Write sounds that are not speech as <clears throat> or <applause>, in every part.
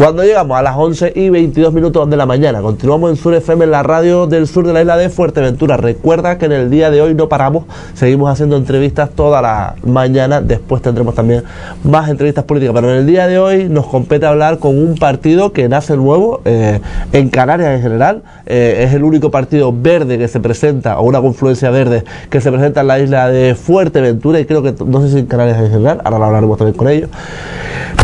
Cuando llegamos a las 11 y 22 minutos de la mañana, continuamos en Sur FM, en la radio del sur de la isla de Fuerteventura. Recuerda que en el día de hoy no paramos, seguimos haciendo entrevistas toda la mañana, después tendremos también más entrevistas políticas, pero en el día de hoy nos compete hablar con un partido que nace nuevo eh, en Canarias en general, eh, es el único partido verde que se presenta, o una confluencia verde que se presenta en la isla de Fuerteventura, y creo que, no sé si en Canarias en general, ahora lo hablaremos también con ellos.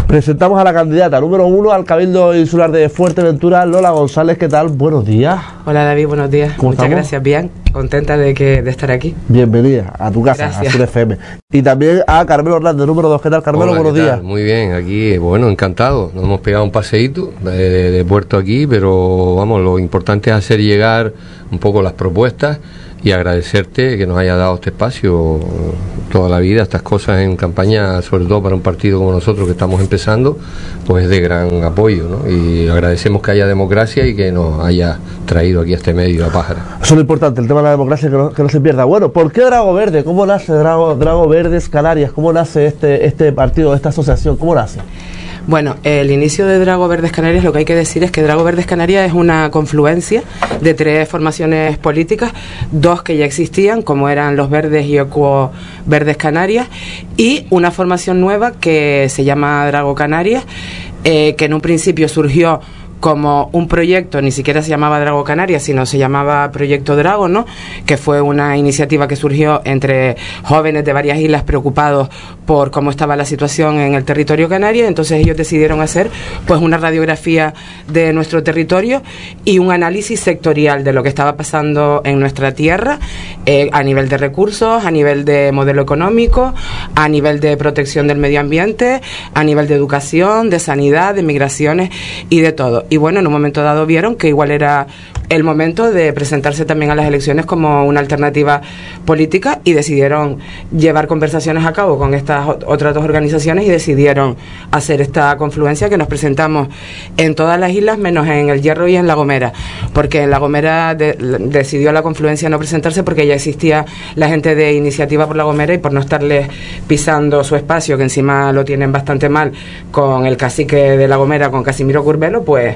Presentamos a la candidata número uno al Cabildo Insular de Fuerteventura, Lola González. ¿Qué tal? Buenos días. Hola David, buenos días. Muchas gracias, bien. Contenta de, que, de estar aquí. Bienvenida a tu casa, a Sur FM. Y también a Carmelo Hernández, número dos. ¿Qué tal, Carmelo? buenos días. Muy bien, aquí, bueno, encantado. Nos hemos pegado un paseíto de, de puerto aquí, pero vamos, lo importante es hacer llegar un poco las propuestas y agradecerte que nos haya dado este espacio toda la vida, estas cosas en campaña, sobre todo para un partido como nosotros que estamos empezando, pues es de gran apoyo, ¿no? Y agradecemos que haya democracia y que nos haya traído aquí a este medio a Pájara. Eso es lo importante, el tema de la democracia, que no, que no se pierda. Bueno, ¿por qué Drago Verde? ¿Cómo nace Drago, Drago Verdes Canarias? ¿Cómo nace este, este partido, esta asociación? ¿Cómo nace? Bueno, el inicio de Drago Verdes Canarias, lo que hay que decir es que Drago Verdes Canarias es una confluencia de tres formaciones políticas, dos que ya existían, como eran los Verdes y Ecuo Verdes Canarias, y una formación nueva que se llama Drago Canarias, eh, que en un principio surgió como un proyecto, ni siquiera se llamaba Drago Canarias, sino se llamaba Proyecto Drago, ¿no? Que fue una iniciativa que surgió entre jóvenes de varias islas preocupados por cómo estaba la situación en el territorio canario, entonces ellos decidieron hacer pues una radiografía de nuestro territorio y un análisis sectorial de lo que estaba pasando en nuestra tierra eh, a nivel de recursos, a nivel de modelo económico, a nivel de protección del medio ambiente, a nivel de educación, de sanidad, de migraciones y de todo bueno, en un momento dado vieron que igual era el momento de presentarse también a las elecciones como una alternativa política y decidieron llevar conversaciones a cabo con estas otras dos organizaciones y decidieron hacer esta confluencia que nos presentamos en todas las islas menos en el Hierro y en La Gomera, porque en La Gomera decidió la confluencia no presentarse porque ya existía la gente de Iniciativa por La Gomera y por no estarles pisando su espacio, que encima lo tienen bastante mal con el cacique de La Gomera, con Casimiro Curbelo, pues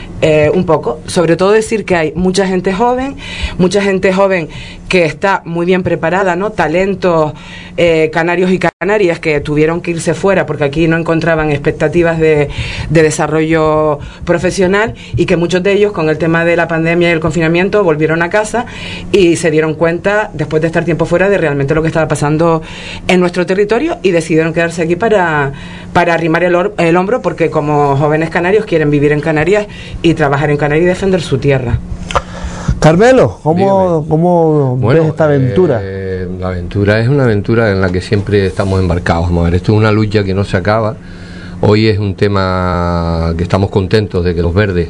eh, un poco. Sobre todo decir que hay mucha gente joven, mucha gente joven que está muy bien preparada, ¿no? Talentos eh, canarios y canarias que tuvieron que irse fuera porque aquí no encontraban expectativas de, de, desarrollo profesional y que muchos de ellos con el tema de la pandemia y el confinamiento volvieron a casa y se dieron cuenta después de estar tiempo fuera de realmente lo que estaba pasando en nuestro territorio y decidieron quedarse aquí para, para arrimar el, el hombro porque como jóvenes canarios quieren vivir en Canarias y trabajar en Canarias y defender su tierra. Carmelo, ¿cómo, cómo ves esta aventura? Eh, la aventura es una aventura en la que siempre estamos embarcados. Vamos a ver, esto es una lucha que no se acaba. Hoy es un tema que estamos contentos de que los verdes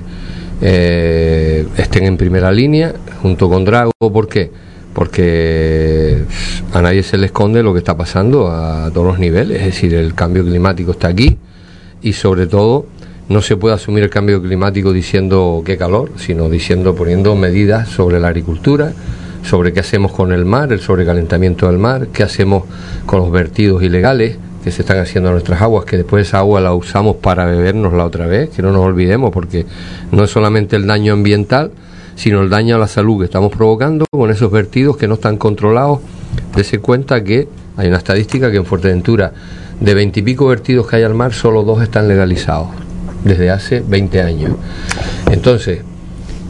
eh, estén en primera línea junto con Drago. ¿Por qué? Porque a nadie se le esconde lo que está pasando a todos los niveles. Es decir, el cambio climático está aquí y sobre todo no se puede asumir el cambio climático diciendo qué calor, sino diciendo poniendo medidas sobre la agricultura, sobre qué hacemos con el mar, el sobrecalentamiento del mar, qué hacemos con los vertidos ilegales que se están haciendo a nuestras aguas, que después esa agua la usamos para bebernos la otra vez, que no nos olvidemos, porque no es solamente el daño ambiental, sino el daño a la salud que estamos provocando con esos vertidos que no están controlados. Dese cuenta que hay una estadística que en Fuerteventura, de veintipico vertidos que hay al mar, solo dos están legalizados desde hace 20 años. Entonces,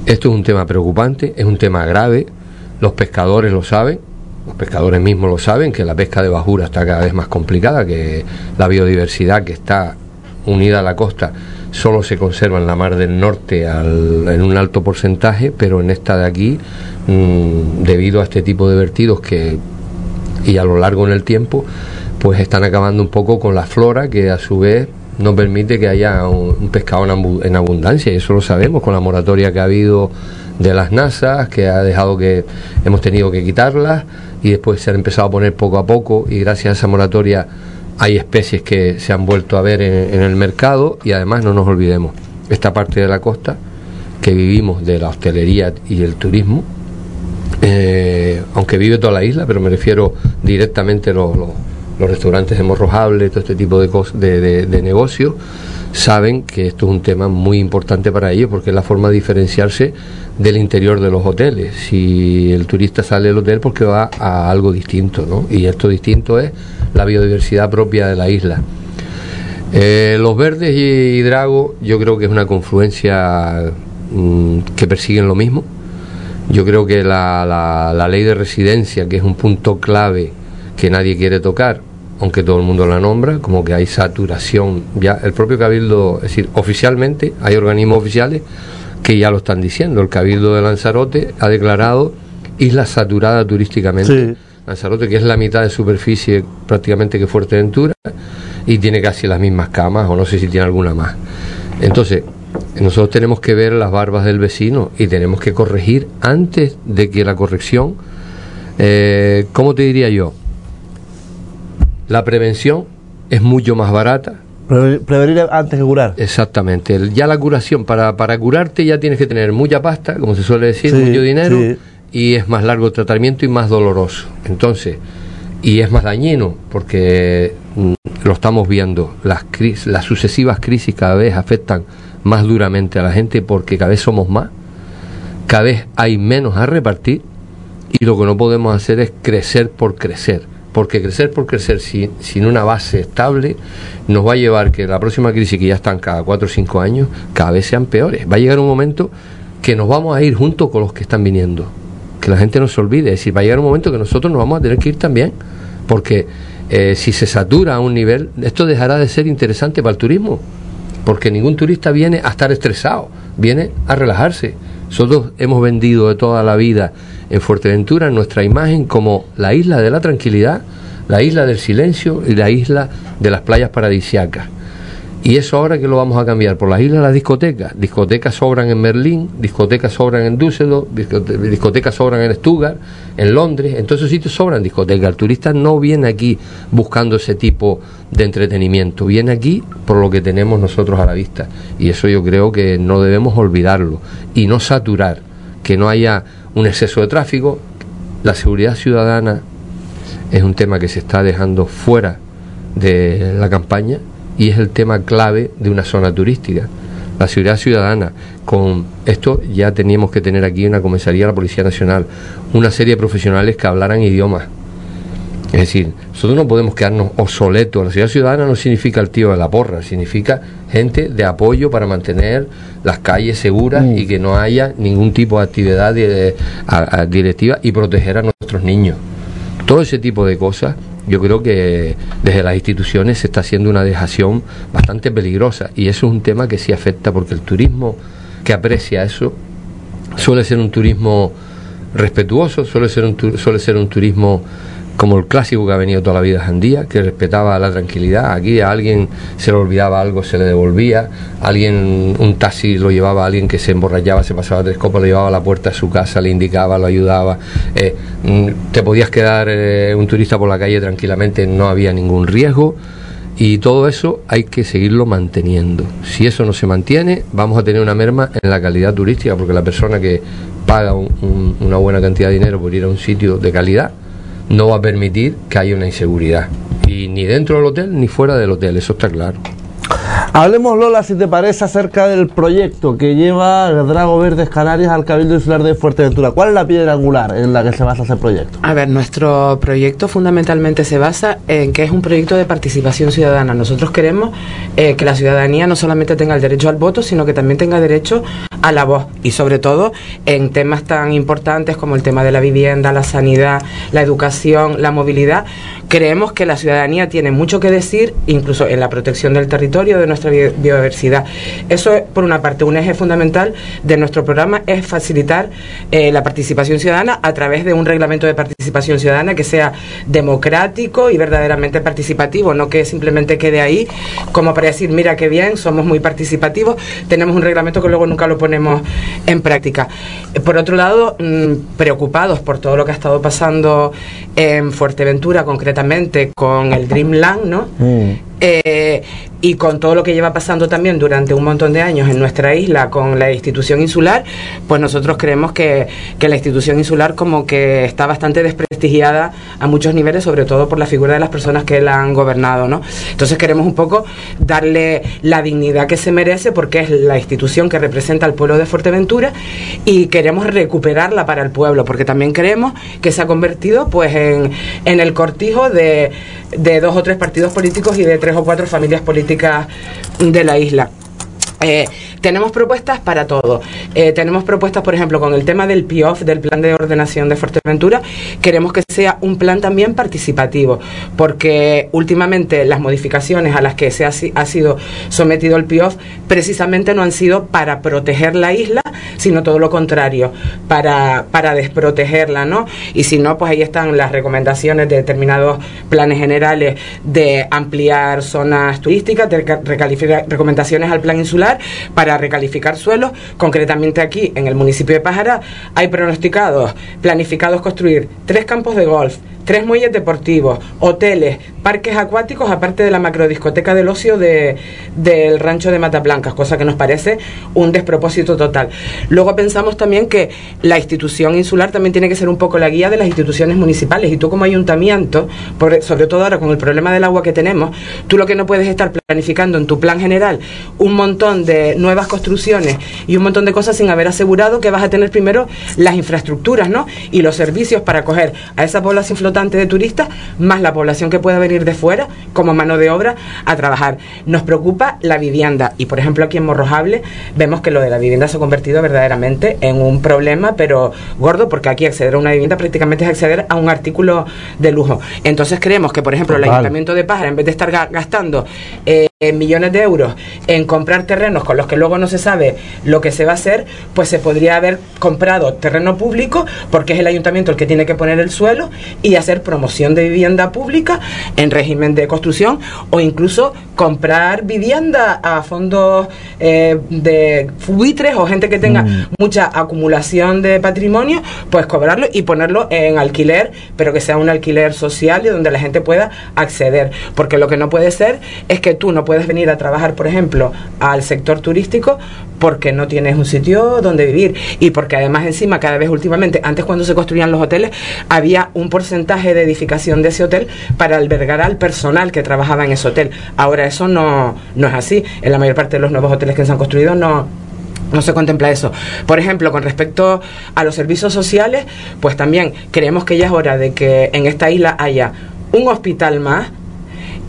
esto es un tema preocupante, es un tema grave, los pescadores lo saben, los pescadores mismos lo saben, que la pesca de bajura está cada vez más complicada, que la biodiversidad que está unida a la costa solo se conserva en la mar del norte en un alto porcentaje, pero en esta de aquí, mm, debido a este tipo de vertidos que y a lo largo en el tiempo, pues están acabando un poco con la flora que a su vez no permite que haya un, pescado en, abundancia y eso lo sabemos con la moratoria que ha habido de las NASAs, que ha dejado que hemos tenido que quitarlas y después se han empezado a poner poco a poco y gracias a esa moratoria hay especies que se han vuelto a ver en, el mercado y además no nos olvidemos, esta parte de la costa que vivimos de la hostelería y el turismo, eh, aunque vive toda la isla, pero me refiero directamente a los restaurantes hemorrojables, todo este tipo de, de, de, negocios, saben que esto es un tema muy importante para ellos porque es la forma de diferenciarse del interior de los hoteles. Si el turista sale del hotel porque va a algo distinto, ¿no? Y esto distinto es la biodiversidad propia de la isla. Eh, los verdes y, Drago yo creo que es una confluencia mm, que persiguen lo mismo. Yo creo que la ley de residencia, que es un punto clave que nadie quiere tocar, aunque todo el mundo la nombra, como que hay saturación. Ya el propio Cabildo, es decir, oficialmente hay organismos oficiales que ya lo están diciendo. El Cabildo de Lanzarote ha declarado isla saturada turísticamente. Lanzarote, que es la mitad de superficie prácticamente que Fuerteventura, y tiene casi las mismas camas, o no sé si tiene alguna más. Entonces, nosotros tenemos que ver las barbas del vecino y tenemos que corregir antes de que la corrección, eh, ¿cómo te diría yo? La prevención es mucho más barata. Prevenir antes que curar. Exactamente. Ya la curación, para, para curarte ya tienes que tener mucha pasta, como se suele decir, mucho dinero, y es más largo el tratamiento y más doloroso. Entonces, y es más dañino, porque mm, lo estamos viendo, las, las sucesivas crisis cada vez afectan más duramente a la gente porque cada vez somos más, cada vez hay menos a repartir y lo que no podemos hacer es crecer por crecer porque crecer por crecer sin, una base estable nos va a llevar que la próxima crisis, que ya están cada cuatro o cinco años, cada vez sean peores. Va a llegar un momento que nos vamos a ir junto con los que están viniendo. Que la gente no se olvide. Es decir, va a llegar un momento que nosotros nos vamos a tener que ir también. Porque eh, si se satura a un nivel, esto dejará de ser interesante para el turismo. Porque ningún turista viene a estar estresado, viene a relajarse. Nosotros hemos vendido de toda la vida en Fuerteventura nuestra imagen como la isla de la tranquilidad, la isla del silencio y la isla de las playas paradisiacas. Y eso ahora que lo vamos a cambiar por las islas de las discotecas. Discotecas sobran en Berlín, discotecas sobran en Düsseldorf, discotecas sobran en Stuttgart, en Londres, en todos esos sitios sobran discotecas. El turista no viene aquí buscando ese tipo de entretenimiento, viene aquí por lo que tenemos nosotros a la vista. Y eso yo creo que no debemos olvidarlo y no saturar, que no haya un exceso de tráfico. La seguridad ciudadana es un tema que se está dejando fuera de la campaña y es el tema clave de una zona turística. La seguridad ciudadana, con esto ya teníamos que tener aquí una comisaría de la Policía Nacional, una serie de profesionales que hablaran idiomas. Es decir, nosotros no podemos quedarnos obsoletos. La seguridad ciudadana no significa el tío de la porra, significa gente de apoyo para mantener las calles seguras mm. y que no haya ningún tipo de actividad directiva y proteger a nuestros niños. Todo ese tipo de cosas yo creo que desde las instituciones se está haciendo una dejación bastante peligrosa y eso es un tema que sí afecta porque el turismo que aprecia eso suele ser un turismo respetuoso, suele ser un, suele ser un turismo como el clásico que ha venido toda la vida Jandía, que respetaba la tranquilidad. Aquí a alguien se le olvidaba algo, se le devolvía. Alguien, un taxi lo llevaba a alguien que se emborrachaba, se pasaba tres copas, lo llevaba a la puerta de su casa, le indicaba, lo ayudaba. Eh, mm, te podías quedar eh, un turista por la calle tranquilamente, no había ningún riesgo. Y todo eso hay que seguirlo manteniendo. Si eso no se mantiene, vamos a tener una merma en la calidad turística, porque la persona que paga una buena cantidad de dinero por ir a un sitio de calidad, no va a permitir que haya una inseguridad. Y ni dentro del hotel ni fuera del hotel, eso está claro. Hablemos, Lola, si te parece, acerca del proyecto que lleva Drago Verdes Canarias al Cabildo Insular de Fuerteventura. ¿Cuál es la piedra angular en la que se basa ese proyecto? A ver, nuestro proyecto fundamentalmente se basa en que es un proyecto de participación ciudadana. Nosotros queremos eh, que la ciudadanía no solamente tenga el derecho al voto, sino que también tenga derecho a la voz y sobre todo en temas tan importantes como el tema de la vivienda, la sanidad, la educación, la movilidad. Creemos que la ciudadanía tiene mucho que decir, incluso en la protección del territorio, de nuestra biodiversidad. Eso es, por una parte, un eje fundamental de nuestro programa es facilitar eh, la participación ciudadana a través de un reglamento de participación ciudadana que sea democrático y verdaderamente participativo, no que simplemente quede ahí como para decir, mira qué bien, somos muy participativos, tenemos un reglamento que luego nunca lo ponemos en práctica. Por otro lado, mm, preocupados por todo lo que ha estado pasando en Fuerteventura, concretamente con el Dreamland, ¿no? Mm. Eh, y con todo lo que lleva pasando también durante un montón de años en nuestra isla con la institución insular, pues nosotros creemos que, que, la institución insular como que está bastante desprestigiada a muchos niveles, sobre todo por la figura de las personas que la han gobernado, ¿no? Entonces queremos un poco darle la dignidad que se merece porque es la institución que representa al pueblo de Fuerteventura y queremos recuperarla para el pueblo, porque también creemos que se ha convertido pues en, en el cortijo de, de dos o tres partidos políticos y de tres o cuatro familias políticas de la isla. Eh, tenemos propuestas para todo. Eh, tenemos propuestas, por ejemplo, con el tema del PIOF, del Plan de Ordenación de Fuerteventura. Queremos que sea un plan también participativo, porque últimamente las modificaciones a las que se ha, ha sido sometido el PIOF precisamente no han sido para proteger la isla, sino todo lo contrario, para, para desprotegerla, ¿no? Y si no, pues ahí están las recomendaciones de determinados planes generales de ampliar zonas turísticas, de recalificar recomendaciones al plan insular para recalificar suelos. Concretamente aquí, en el municipio de Pájara, hay pronosticados, planificados construir tres campos de golf, tres muelles deportivos, hoteles, parques acuáticos, aparte de la macrodiscoteca del ocio de, del rancho de Matablancas, cosa que nos parece un despropósito total. Luego pensamos también que la institución insular también tiene que ser un poco la guía de las instituciones municipales y tú como ayuntamiento, sobre todo ahora con el problema del agua que tenemos, tú lo que no puedes estar planificando en tu plan general un montón de nuevas construcciones y un montón de cosas sin haber asegurado que vas a tener primero las infraestructuras, ¿no? Y los servicios para acoger a esa población flotante de turistas más la población que pueda venir de fuera como mano de obra a trabajar. Nos preocupa la vivienda y por ejemplo aquí en Morrojable vemos que lo de la vivienda se ha convertido verdaderamente en un problema pero gordo porque aquí acceder a una vivienda prácticamente es acceder a un artículo de lujo. Entonces creemos que por ejemplo el Ayuntamiento de Pájara en vez de estar gastando eh, millones de euros en comprar terrenos con los que luego no se sabe lo que se va a hacer, pues se podría haber comprado terreno público porque es el ayuntamiento el que tiene que poner el suelo y hacer promoción de vivienda pública en régimen de construcción o incluso comprar vivienda a fondos eh, de buitres o gente que tenga mm. mucha acumulación de patrimonio, pues cobrarlo y ponerlo en alquiler, pero que sea un alquiler social y donde la gente pueda acceder. Porque lo que no puede ser es que tú no puedes venir a trabajar, por ejemplo, al sector turístico porque no tienes un sitio donde vivir y porque además encima cada vez últimamente, antes cuando se construían los hoteles, había un porcentaje de edificación de ese hotel para albergar al personal que trabajaba en ese hotel. Ahora eso no, no es así. En la mayor parte de los nuevos hoteles que se han construido no, no se contempla eso. Por ejemplo, con respecto a los servicios sociales, pues también creemos que ya es hora de que en esta isla haya un hospital más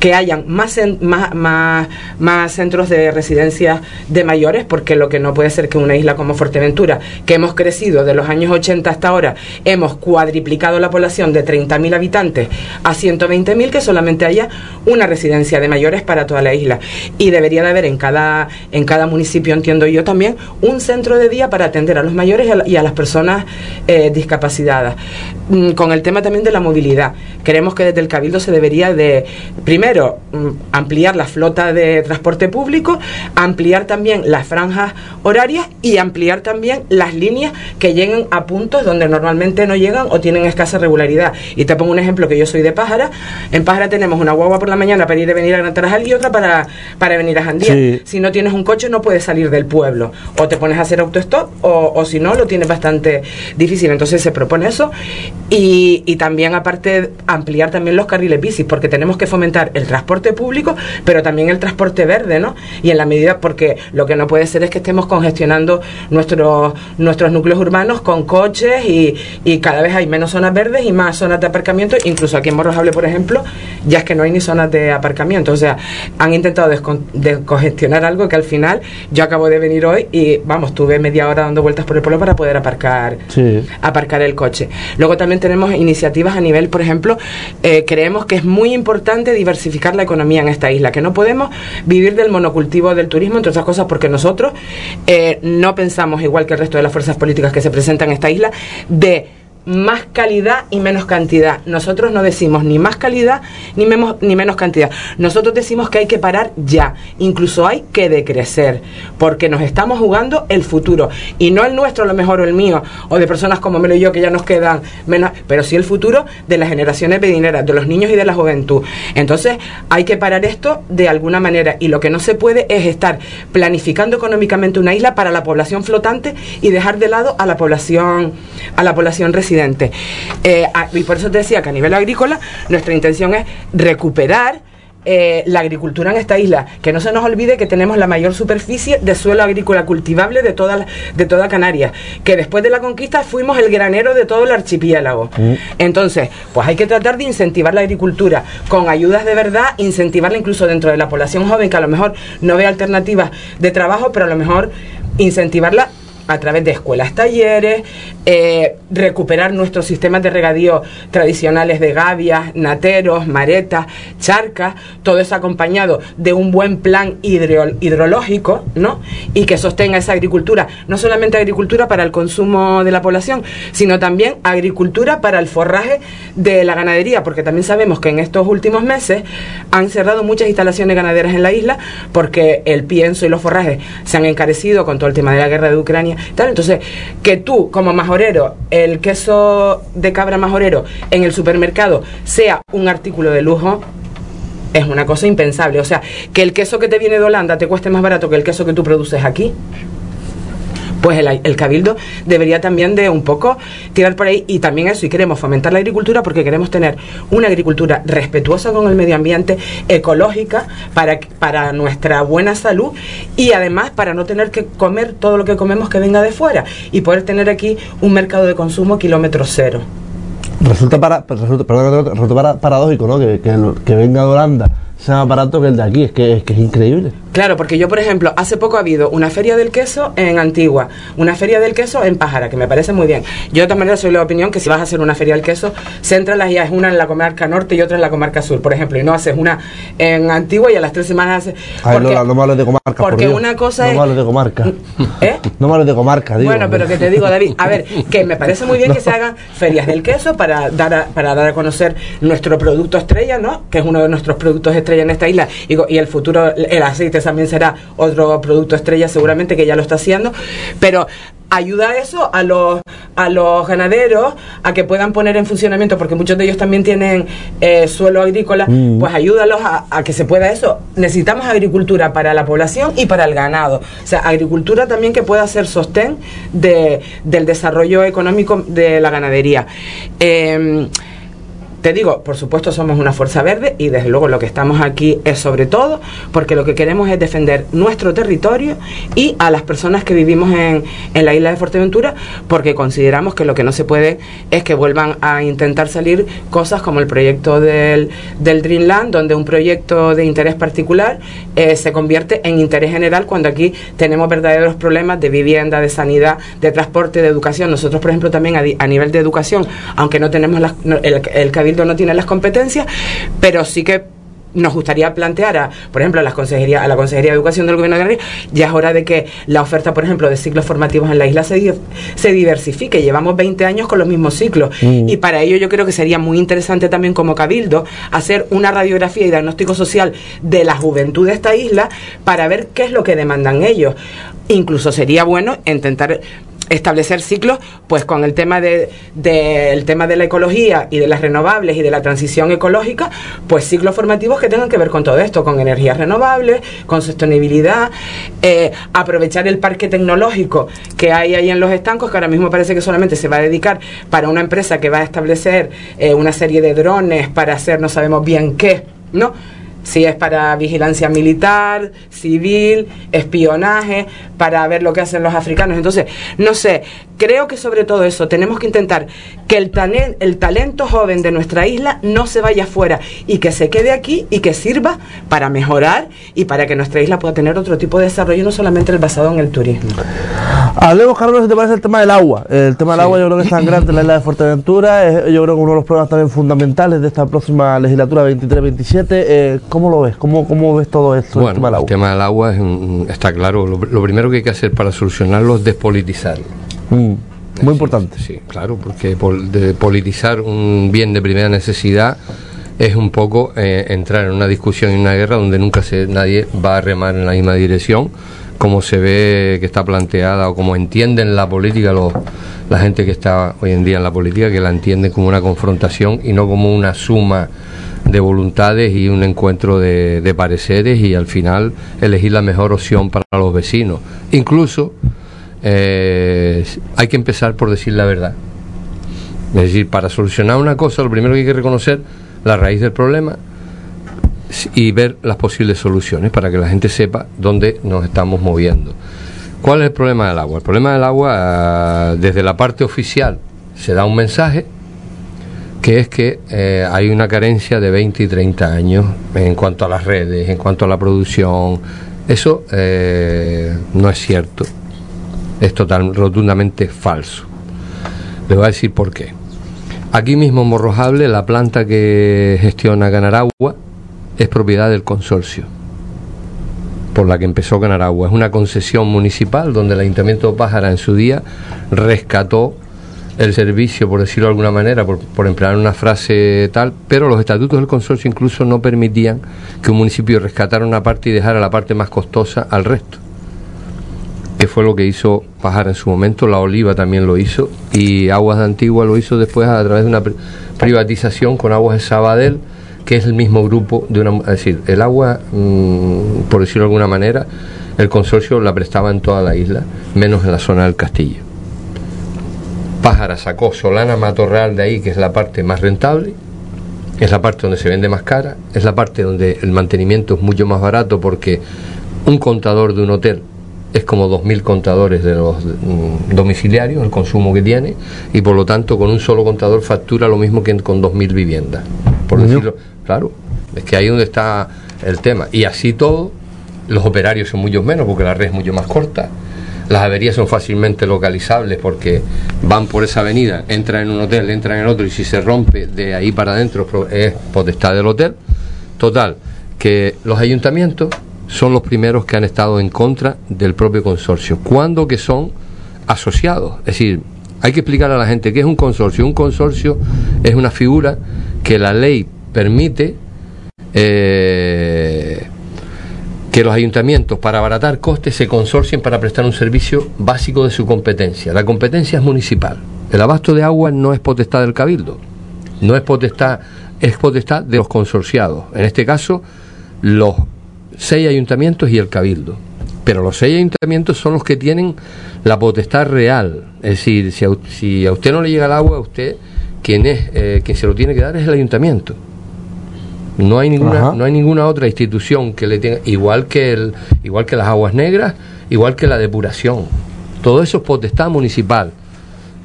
que hayan más, más, más, centros de residencia de mayores, porque lo que no puede ser que una isla como Fuerteventura, que hemos crecido de los años 80 hasta ahora, hemos cuadriplicado la población de 30.000 habitantes a 120.000, que solamente haya una residencia de mayores para toda la isla. Y debería de haber en cada, en cada municipio, entiendo yo también, un centro de día para atender a los mayores y a, las personas eh, discapacitadas. Mm, con el tema también de la movilidad, creemos que desde el Cabildo se debería de, primero, primero, mm, ampliar la flota de transporte público, ampliar también las franjas horarias y ampliar también las líneas que lleguen a puntos donde normalmente no llegan o tienen escasa regularidad. Y te pongo un ejemplo que yo soy de Pájara. En Pájara tenemos una guagua por la mañana para ir a venir a Gran Tarajal y otra para, para venir a Jandía. Si no tienes un coche no puedes salir del pueblo. O te pones a hacer autostop o, o si no lo tienes bastante difícil. Entonces se propone eso y, y también aparte ampliar también los carriles bicis porque tenemos que fomentar el transporte público, pero también el transporte verde, ¿no? Y en la medida, porque lo que no puede ser es que estemos congestionando nuestros, nuestros núcleos urbanos con coches y, y cada vez hay menos zonas verdes y más zonas de aparcamiento, incluso aquí en Morrojable, por ejemplo, ya es que no hay ni zonas de aparcamiento, o sea, han intentado descongestionar algo que al final yo acabo de venir hoy y vamos, tuve media hora dando vueltas por el pueblo para poder aparcar, aparcar el coche. Luego también tenemos iniciativas a nivel, por ejemplo, eh, creemos que es muy importante diversificar la economía en esta isla, que no podemos vivir del monocultivo del turismo, entre otras cosas porque nosotros eh, no pensamos, igual que el resto de las fuerzas políticas que se presentan en esta isla, de más calidad y menos cantidad. Nosotros no decimos ni más calidad ni, ni menos cantidad. Nosotros decimos que hay que parar ya. Incluso hay que decrecer. Porque nos estamos jugando el futuro. Y no el nuestro, a lo mejor, o el mío, o de personas como Melo y yo que ya nos quedan menos. Pero sí el futuro de las generaciones venideras, de los niños y de la juventud. Entonces hay que parar esto de alguna manera. Y lo que no se puede es estar planificando económicamente una isla para la población flotante y dejar de lado a la población, a la población residente eh, y por eso te decía que a nivel agrícola nuestra intención es recuperar eh, la agricultura en esta isla. Que no se nos olvide que tenemos la mayor superficie de suelo agrícola cultivable de toda, de toda Canarias. Que después de la conquista fuimos el granero de todo el archipiélago. Mm. Entonces, pues hay que tratar de incentivar la agricultura con ayudas de verdad, incentivarla incluso dentro de la población joven que a lo mejor no ve alternativas de trabajo, pero a lo mejor incentivarla a través de escuelas, talleres, eh, recuperar nuestros sistemas de regadío tradicionales de gavias, nateros, maretas, charcas, todo eso acompañado de un buen plan hidrológico, ¿no? Y que sostenga esa agricultura, no solamente agricultura para el consumo de la población, sino también agricultura para el forraje de la ganadería, porque también sabemos que en estos últimos meses han cerrado muchas instalaciones ganaderas en la isla porque el pienso y los forrajes se han encarecido con todo el tema de la guerra de Ucrania, tal. Entonces, que tú como más el queso de cabra majorero en el supermercado sea un artículo de lujo, es una cosa impensable. O sea, que el queso que te viene de Holanda te cueste más barato que el queso que tú produces aquí pues el, cabildo debería también de un poco tirar por ahí y también eso, y queremos fomentar la agricultura porque queremos tener una agricultura respetuosa con el medio ambiente, ecológica, para, para nuestra buena salud y además para no tener que comer todo lo que comemos que venga de fuera y poder tener aquí un mercado de consumo kilómetro cero. Resulta, para, resulta, paradójico, ¿no? Que, que, que venga de Holanda sea más barato que el de aquí, es que, es que es increíble. Claro, porque yo, por ejemplo, hace poco ha habido una feria del queso en Antigua, una feria del queso en Pájara, que me parece muy bien. Yo de todas maneras soy de la opinión que si vas a hacer una feria del queso, céntralas ya es una en la comarca norte y otra en la comarca sur, por ejemplo, y no haces una en Antigua y a las tres semanas haces... Porque, no, me hables de comarca, Porque una cosa es... No de comarca. <laughs> ¿Eh? No me hables de comarca, digo. Bueno, pero que te digo, David, a ver, que me parece muy bien que <laughs> se hagan ferias del queso para dar a, para dar a conocer nuestro producto estrella, ¿no? Que es uno de nuestros productos estrella en esta isla y, el futuro, el aceite también será otro producto estrella, seguramente que ya lo está haciendo, pero ayuda eso a los, a los ganaderos a que puedan poner en funcionamiento, porque muchos de ellos también tienen eh, suelo agrícola, mm. pues ayúdalos a, que se pueda eso. Necesitamos agricultura para la población y para el ganado. O sea, agricultura también que pueda ser sostén de, del desarrollo económico de la ganadería. Eh, te digo, por supuesto somos una fuerza verde y desde luego lo que estamos aquí es sobre todo porque lo que queremos es defender nuestro territorio y a las personas que vivimos en, en la isla de Fuerteventura porque consideramos que lo que no se puede es que vuelvan a intentar salir cosas como el proyecto del, del Dreamland, donde un proyecto de interés particular eh, se convierte en interés general cuando aquí tenemos verdaderos problemas de vivienda, de sanidad, de transporte, de educación. Nosotros, por ejemplo, también a, nivel de educación, aunque no tenemos el, el no tiene las competencias, pero sí que nos gustaría plantear, a, por ejemplo, a, las consejería, a la Consejería de Educación del Gobierno de Canarias, ya es hora de que la oferta, por ejemplo, de ciclos formativos en la isla se, se diversifique. Llevamos 20 años con los mismos ciclos mm. y para ello yo creo que sería muy interesante también como Cabildo hacer una radiografía y diagnóstico social de la juventud de esta isla para ver qué es lo que demandan ellos. Incluso sería bueno intentar establecer ciclos pues con el tema de, el tema de la ecología y de las renovables y de la transición ecológica pues ciclos formativos que tengan que ver con todo esto con energías renovables con sostenibilidad eh, aprovechar el parque tecnológico que hay ahí en los estancos que ahora mismo parece que solamente se va a dedicar para una empresa que va a establecer eh, una serie de drones para hacer no sabemos bien qué no si es para vigilancia militar, civil, espionaje, para ver lo que hacen los africanos. Entonces, no sé, creo que sobre todo eso tenemos que intentar que el, el talento joven de nuestra isla no se vaya afuera y que se quede aquí y que sirva para mejorar y para que nuestra isla pueda tener otro tipo de desarrollo, no solamente el basado en el turismo. Hablemos, Carlos, si te parece el tema del agua. El tema del agua yo creo que es tan grande en la isla de Fuerteventura, es, yo creo que uno de los problemas también fundamentales de esta próxima legislatura 23-27. Eh, ¿Cómo lo ves? ¿Cómo, ¿Cómo ves todo esto? Bueno, el tema del agua, el tema del agua está claro. Lo, primero que hay que hacer para solucionarlo es despolitizarlo. Mm. Muy importante. Sí, claro, porque de politizar un bien de primera necesidad es un poco eh, entrar en una discusión y una guerra donde nunca se, nadie va a remar en la misma dirección, como se ve que está planteada o como entienden la política la gente que está hoy en día en la política, que la entiende como una confrontación y no como una suma de voluntades y un encuentro de, pareceres y al final elegir la mejor opción para los vecinos. Incluso eh, hay que empezar por decir la verdad. Es decir, para solucionar una cosa, lo primero que hay que reconocer la raíz del problema y ver las posibles soluciones para que la gente sepa dónde nos estamos moviendo. ¿Cuál es el problema del agua? El problema del agua, ah, desde la parte oficial, se da un mensaje que es que eh, hay una carencia de 20 y 30 años en cuanto a las redes, en cuanto a la producción. Eso eh, no es cierto, es total, rotundamente falso. Le voy a decir por qué. Aquí mismo Morrojable, la planta que gestiona Ganaragua es propiedad del consorcio por la que empezó Ganaragua. Es una concesión municipal donde el Ayuntamiento de Pájara en su día rescató el servicio, por decirlo de alguna manera, por, por, emplear una frase tal, pero los estatutos del consorcio incluso no permitían que un municipio rescatara una parte y dejara la parte más costosa al resto, que fue lo que hizo Pájara en su momento, la Oliva también lo hizo, y Aguas de Antigua lo hizo después a través de una privatización con Aguas de Sabadell, que es el mismo grupo de una... Es decir, el agua, mm, por decirlo de alguna manera, el consorcio la prestaba en toda la isla, menos en la zona del castillo. Pájara sacó Solana Matorral de ahí, que es la parte más rentable, es la parte donde se vende más cara, es la parte donde el mantenimiento es mucho más barato porque un contador de un hotel es como 2.000 contadores de los mm, domiciliarios, el consumo que tiene, y por lo tanto con un solo contador factura lo mismo que con 2.000 viviendas. Por decirlo, claro, es que ahí donde está el tema. Y así todo, los operarios son mucho menos porque la red es mucho más corta las averías son fácilmente localizables porque van por esa avenida, entran en un hotel, entran en otro y si se rompe de ahí para adentro es potestad del hotel. Total, que los ayuntamientos son los primeros que han estado en contra del propio consorcio, cuando que son asociados. Es decir, hay que explicar a la gente qué es un consorcio. Un consorcio es una figura que la ley permite eh, que los ayuntamientos, para abaratar costes, se consorcien para prestar un servicio básico de su competencia. La competencia es municipal. El abasto de agua no es potestad del cabildo, no es potestad, es potestad de los consorciados. En este caso, los seis ayuntamientos y el cabildo. Pero los seis ayuntamientos son los que tienen la potestad real. Es decir, si a, si a usted no le llega el agua, a usted quien es eh, quien se lo tiene que dar es el ayuntamiento. No hay ninguna, no hay ninguna otra institución que le tenga, igual que el, igual que las aguas negras, igual que la depuración. Todo eso es potestad municipal.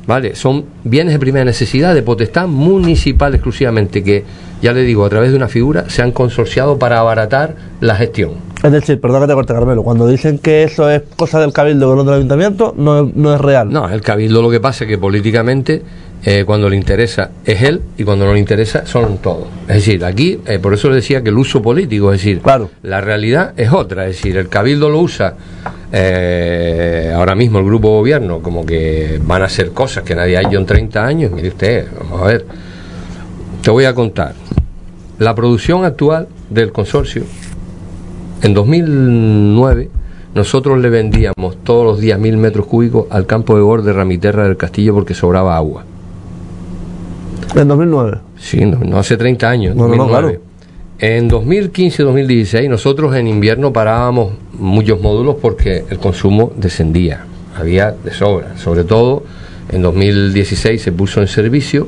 ¿Vale? Son bienes de primera necesidad de potestad municipal exclusivamente, que ya le digo, a través de una figura se han consorciado para abaratar la gestión. Es decir, perdón que te corte Carmelo, cuando dicen que eso es cosa del cabildo no del ayuntamiento, no, no es real. No, el cabildo lo que pasa es que políticamente eh, cuando le interesa es él y cuando no le interesa son todos. Es decir, aquí, eh, por eso le decía que el uso político, es decir, claro. la realidad es otra, es decir, el cabildo lo usa eh, ahora mismo el grupo gobierno como que van a hacer cosas que nadie ha hecho en 30 años. Mire usted, vamos a ver, te voy a contar. La producción actual del consorcio, en 2009, nosotros le vendíamos todos los días mil metros cúbicos al campo de borde de Ramiterra del Castillo porque sobraba agua. ¿En 2009? Sí, no, hace 30 años. No, no, claro. En 2015-2016 nosotros en invierno parábamos muchos módulos porque el consumo descendía, había de sobra. Sobre todo en 2016 se puso en servicio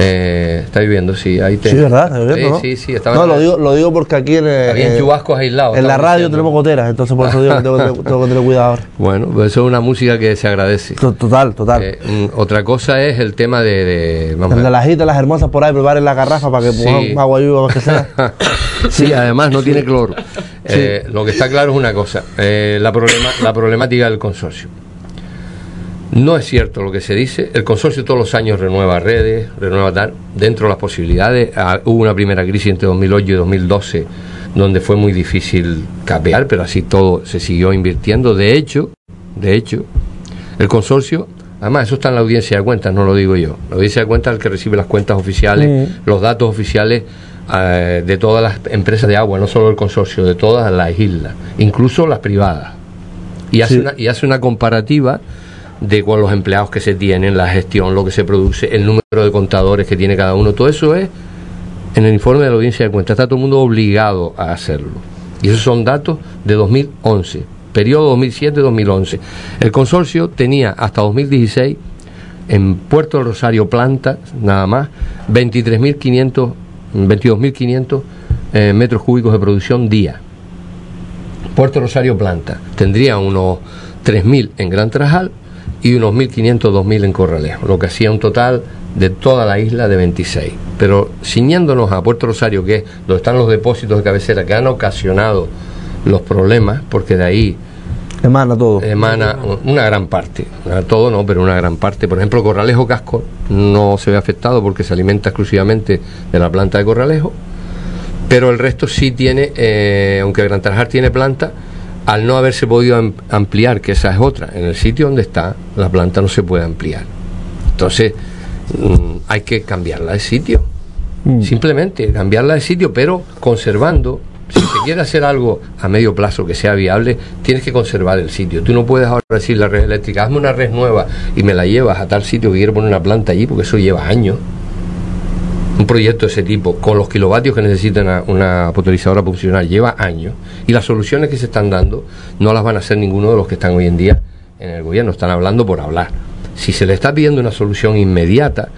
eh, está viviendo, sí. Ahí te... Sí, ¿verdad? Sí, sí, estaba no, lo digo, lo digo porque aquí en, Había en chubascos aislados. En la radio tenemos goteras, entonces por eso digo que tengo, que tener cuidado ahora. Bueno, pues eso es una música que se agradece. Total, total. Eh, mm, otra cosa es el tema de... de vamos el de las hitas, las hermosas por ahí, preparen la garrafa para que sí. pongamos agua lluvia que sea. <laughs> sí, además no tiene cloro. Eh, lo que está claro es una cosa, eh, la, problema, la problemática del consorcio. No es cierto lo que se dice. El consorcio todos los años renueva redes, renueva tal, dentro de las posibilidades. Ah, hubo una primera crisis entre 2008 y 2012 donde fue muy difícil capear, pero así todo se siguió invirtiendo. De hecho, de hecho, el consorcio Además, eso está en la audiencia de cuentas, no lo digo yo. La audiencia de cuentas es el que recibe las cuentas oficiales, los datos oficiales eh, de todas las empresas de agua, no solo el consorcio, de todas las islas, incluso las privadas. Y hace, una, y hace una comparativa de con los empleados que se tienen, la gestión, lo que se produce, el número de contadores que tiene cada uno. Todo eso es en el informe de la audiencia de cuentas. Está todo el mundo obligado a hacerlo. Y esos son datos de 2011, periodo 2007-2011. El consorcio tenía hasta 2016 en Puerto Rosario planta, nada más, 23.500, 22.500 eh, metros cúbicos de producción día. Puerto Rosario planta. Tendría unos 3.000 en Gran Trajal y unos 1.500, 2.000 en Corralejo, lo que hacía un total de toda la isla de 26. Pero ciñéndonos a Puerto Rosario, que es donde están los depósitos de cabecera que han ocasionado los problemas, porque de ahí emana todo. Emana una gran parte, todo no, pero una gran parte. Por ejemplo, Corralejo Casco no se ve afectado porque se alimenta exclusivamente de la planta de Corralejo, pero el resto sí tiene, eh, aunque Gran Tarjar tiene planta, al no haberse podido ampliar, que esa es otra, en el sitio donde está, la planta no se puede ampliar. Entonces, mm, hay que cambiarla de sitio. Mm. Simplemente cambiarla de sitio, pero conservando. Si se quiere hacer algo a medio plazo que sea viable, tienes que conservar el sitio. Tú no puedes ahora decir la red eléctrica, hazme una red nueva y me la llevas a tal sitio que quiero poner una planta allí, porque eso lleva años un proyecto de ese tipo, con los kilovatios que necesita una, una, potabilizadora funcional, lleva años y las soluciones que se están dando no las van a hacer ninguno de los que están hoy en día en el gobierno, están hablando por hablar. Si se le está pidiendo una solución inmediata,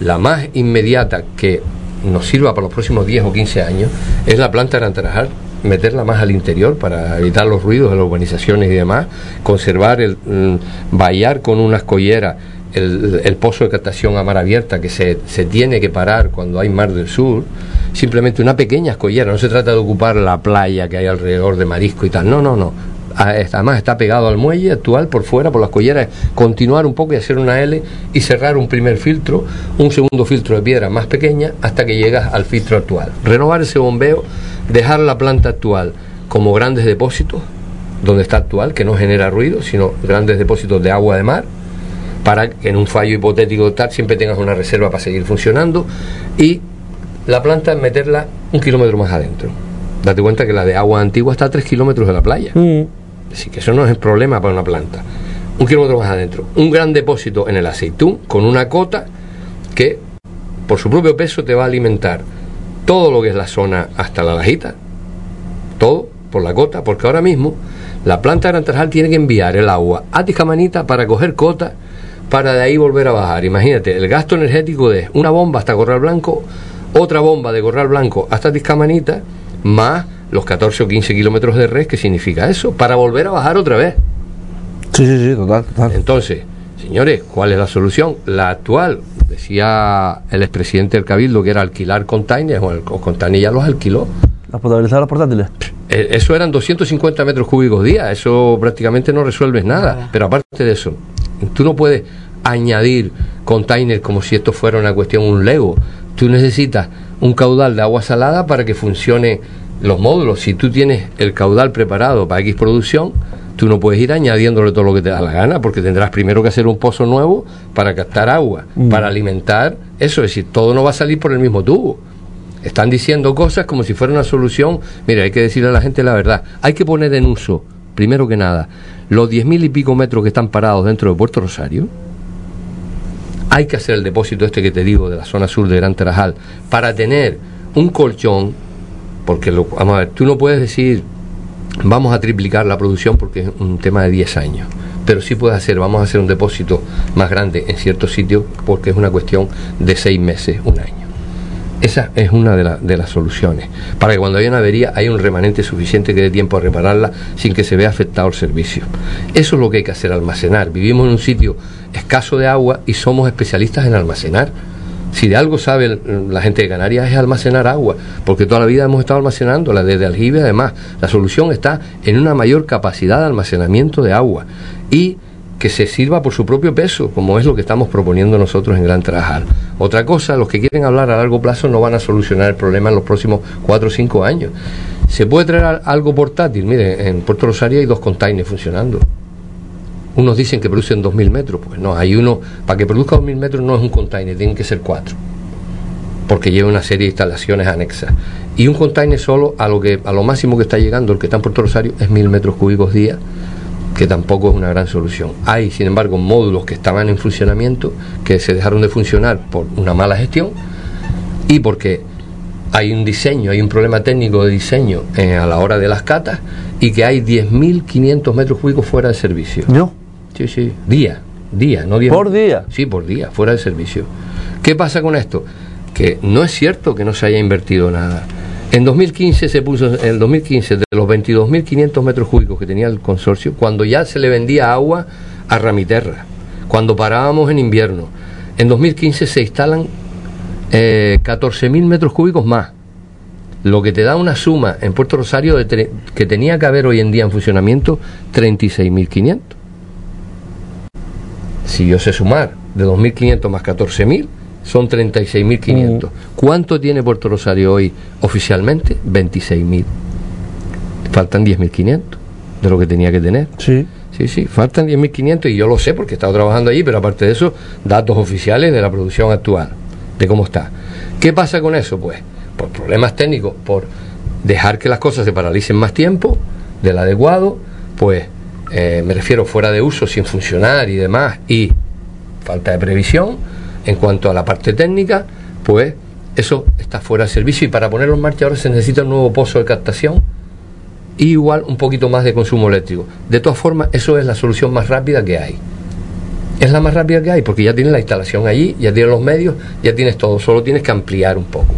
la más inmediata que nos sirva para los próximos 10 o 15 años es la planta de Antarajal, meterla más al interior para evitar los ruidos de las urbanizaciones y demás, conservar el mm, vallar con unas colleras el, pozo de captación a mar abierta que se, se, tiene que parar cuando hay mar del sur, simplemente una pequeña escollera, no se trata de ocupar la playa que hay alrededor de marisco y tal, no, no, no. Además está pegado al muelle actual por fuera, por las colleras, continuar un poco y hacer una L y cerrar un primer filtro, un segundo filtro de piedra más pequeña hasta que llegas al filtro actual. Renovar ese bombeo, dejar la planta actual como grandes depósitos, donde está actual, que no genera ruido, sino grandes depósitos de agua de mar, para que en un fallo hipotético tal siempre tengas una reserva para seguir funcionando y la planta meterla un kilómetro más adentro. Date cuenta que la de agua antigua está a tres kilómetros de la playa. Mm. Así que eso no es el problema para una planta. Un kilómetro más adentro. Un gran depósito en el aceitún con una cota que por su propio peso te va a alimentar todo lo que es la zona hasta la lajita. Todo por la cota, porque ahora mismo la planta de Gran tiene que enviar el agua a Tijamanita para coger cota para de ahí volver a bajar. Imagínate, el gasto energético de una bomba hasta Corral Blanco, otra bomba de Corral Blanco hasta Tiscamanita, más los 14 o 15 kilómetros de red, ¿qué significa eso? Para volver a bajar otra vez. Sí, sí, sí, total, total. Entonces, señores, ¿cuál es la solución? La actual, decía el expresidente del Cabildo, que era alquilar containers, o, el, containers ya los alquiló. ¿Las potabilizadoras portátiles? Eh, eso eran 250 metros cúbicos día, eso prácticamente no resuelves nada. Pero aparte de eso, Tú no puedes añadir containers como si esto fuera una cuestión, un Lego. Tú necesitas un caudal de agua salada para que funcione los módulos. Si tú tienes el caudal preparado para X producción, tú no puedes ir añadiéndole todo lo que te da la gana, porque tendrás primero que hacer un pozo nuevo para captar agua, mm. para alimentar eso. Es decir, todo no va a salir por el mismo tubo. Están diciendo cosas como si fuera una solución. Mira, hay que decirle a la gente la verdad. Hay que poner en uso, primero que nada, los diez mil y pico metros que están parados dentro de Puerto Rosario, hay que hacer el depósito este que te digo de la zona sur de Gran Tarajal para tener un colchón, porque lo, vamos a ver, tú no puedes decir vamos a triplicar la producción porque es un tema de 10 años, pero sí puedes hacer, vamos a hacer un depósito más grande en ciertos sitios porque es una cuestión de 6 meses, un año. Esa es una de, las soluciones, para que cuando haya una avería haya un remanente suficiente que dé tiempo a repararla sin que se vea afectado el servicio. Eso es lo que hay que hacer, almacenar. Vivimos en un sitio escaso de agua y somos especialistas en almacenar. Si de algo sabe la gente de Canarias es almacenar agua, porque toda la vida hemos estado almacenándola desde aljibe además. La solución está en una mayor capacidad de almacenamiento de agua y que se sirva por su propio peso, como es lo que estamos proponiendo nosotros en Gran Trajal. Otra cosa, los que quieren hablar a largo plazo no van a solucionar el problema en los próximos cuatro o cinco años. ¿Se puede traer algo portátil? Mire, en Puerto Rosario hay dos containers funcionando. Unos dicen que producen 2.000 metros, pues no, hay uno, para que produzca 2.000 metros no es un container, tienen que ser cuatro, porque lleva una serie de instalaciones anexas. Y un container solo, a lo, que, a lo máximo que está llegando, el que está en Puerto Rosario, es 1.000 metros cúbicos día, que tampoco es una gran solución. Hay, sin embargo, módulos que estaban en funcionamiento, que se dejaron de funcionar por una mala gestión y porque hay un diseño, hay un problema técnico de diseño eh, a la hora de las catas y que hay 10.500 metros cúbicos fuera de servicio. ¿No? Sí, sí, día, día, no día. ¿Por día? Sí, por día, fuera de servicio. ¿Qué pasa con esto? Que no es cierto que no se haya invertido nada. En 2015 se puso, en el 2015, de los 22.500 metros cúbicos que tenía el consorcio, cuando ya se le vendía agua a Ramiterra, cuando parábamos en invierno, en 2015 se instalan eh, 14.000 metros cúbicos más, lo que te da una suma en Puerto Rosario de que tenía que haber hoy en día en funcionamiento 36.500. Si yo sé sumar de 2.500 más 14.000, son 36.500. Mm. ¿Cuánto tiene Puerto Rosario hoy oficialmente? 26.000. Faltan 10.500 de lo que tenía que tener. Sí. Sí, sí, faltan 10.500 y yo lo sé porque he estado trabajando allí, pero aparte de eso, datos oficiales de la producción actual, de cómo está. ¿Qué pasa con eso? Pues por problemas técnicos, por dejar que las cosas se paralicen más tiempo del adecuado, pues eh, me refiero fuera de uso, sin funcionar y demás, y falta de previsión, en cuanto a la parte técnica, pues eso está fuera de servicio y para ponerlo en marcha ahora se necesita un nuevo pozo de captación y igual un poquito más de consumo eléctrico. De todas formas, eso es la solución más rápida que hay. Es la más rápida que hay porque ya tienes la instalación allí, ya tienes los medios, ya tienes todo, solo tienes que ampliar un poco.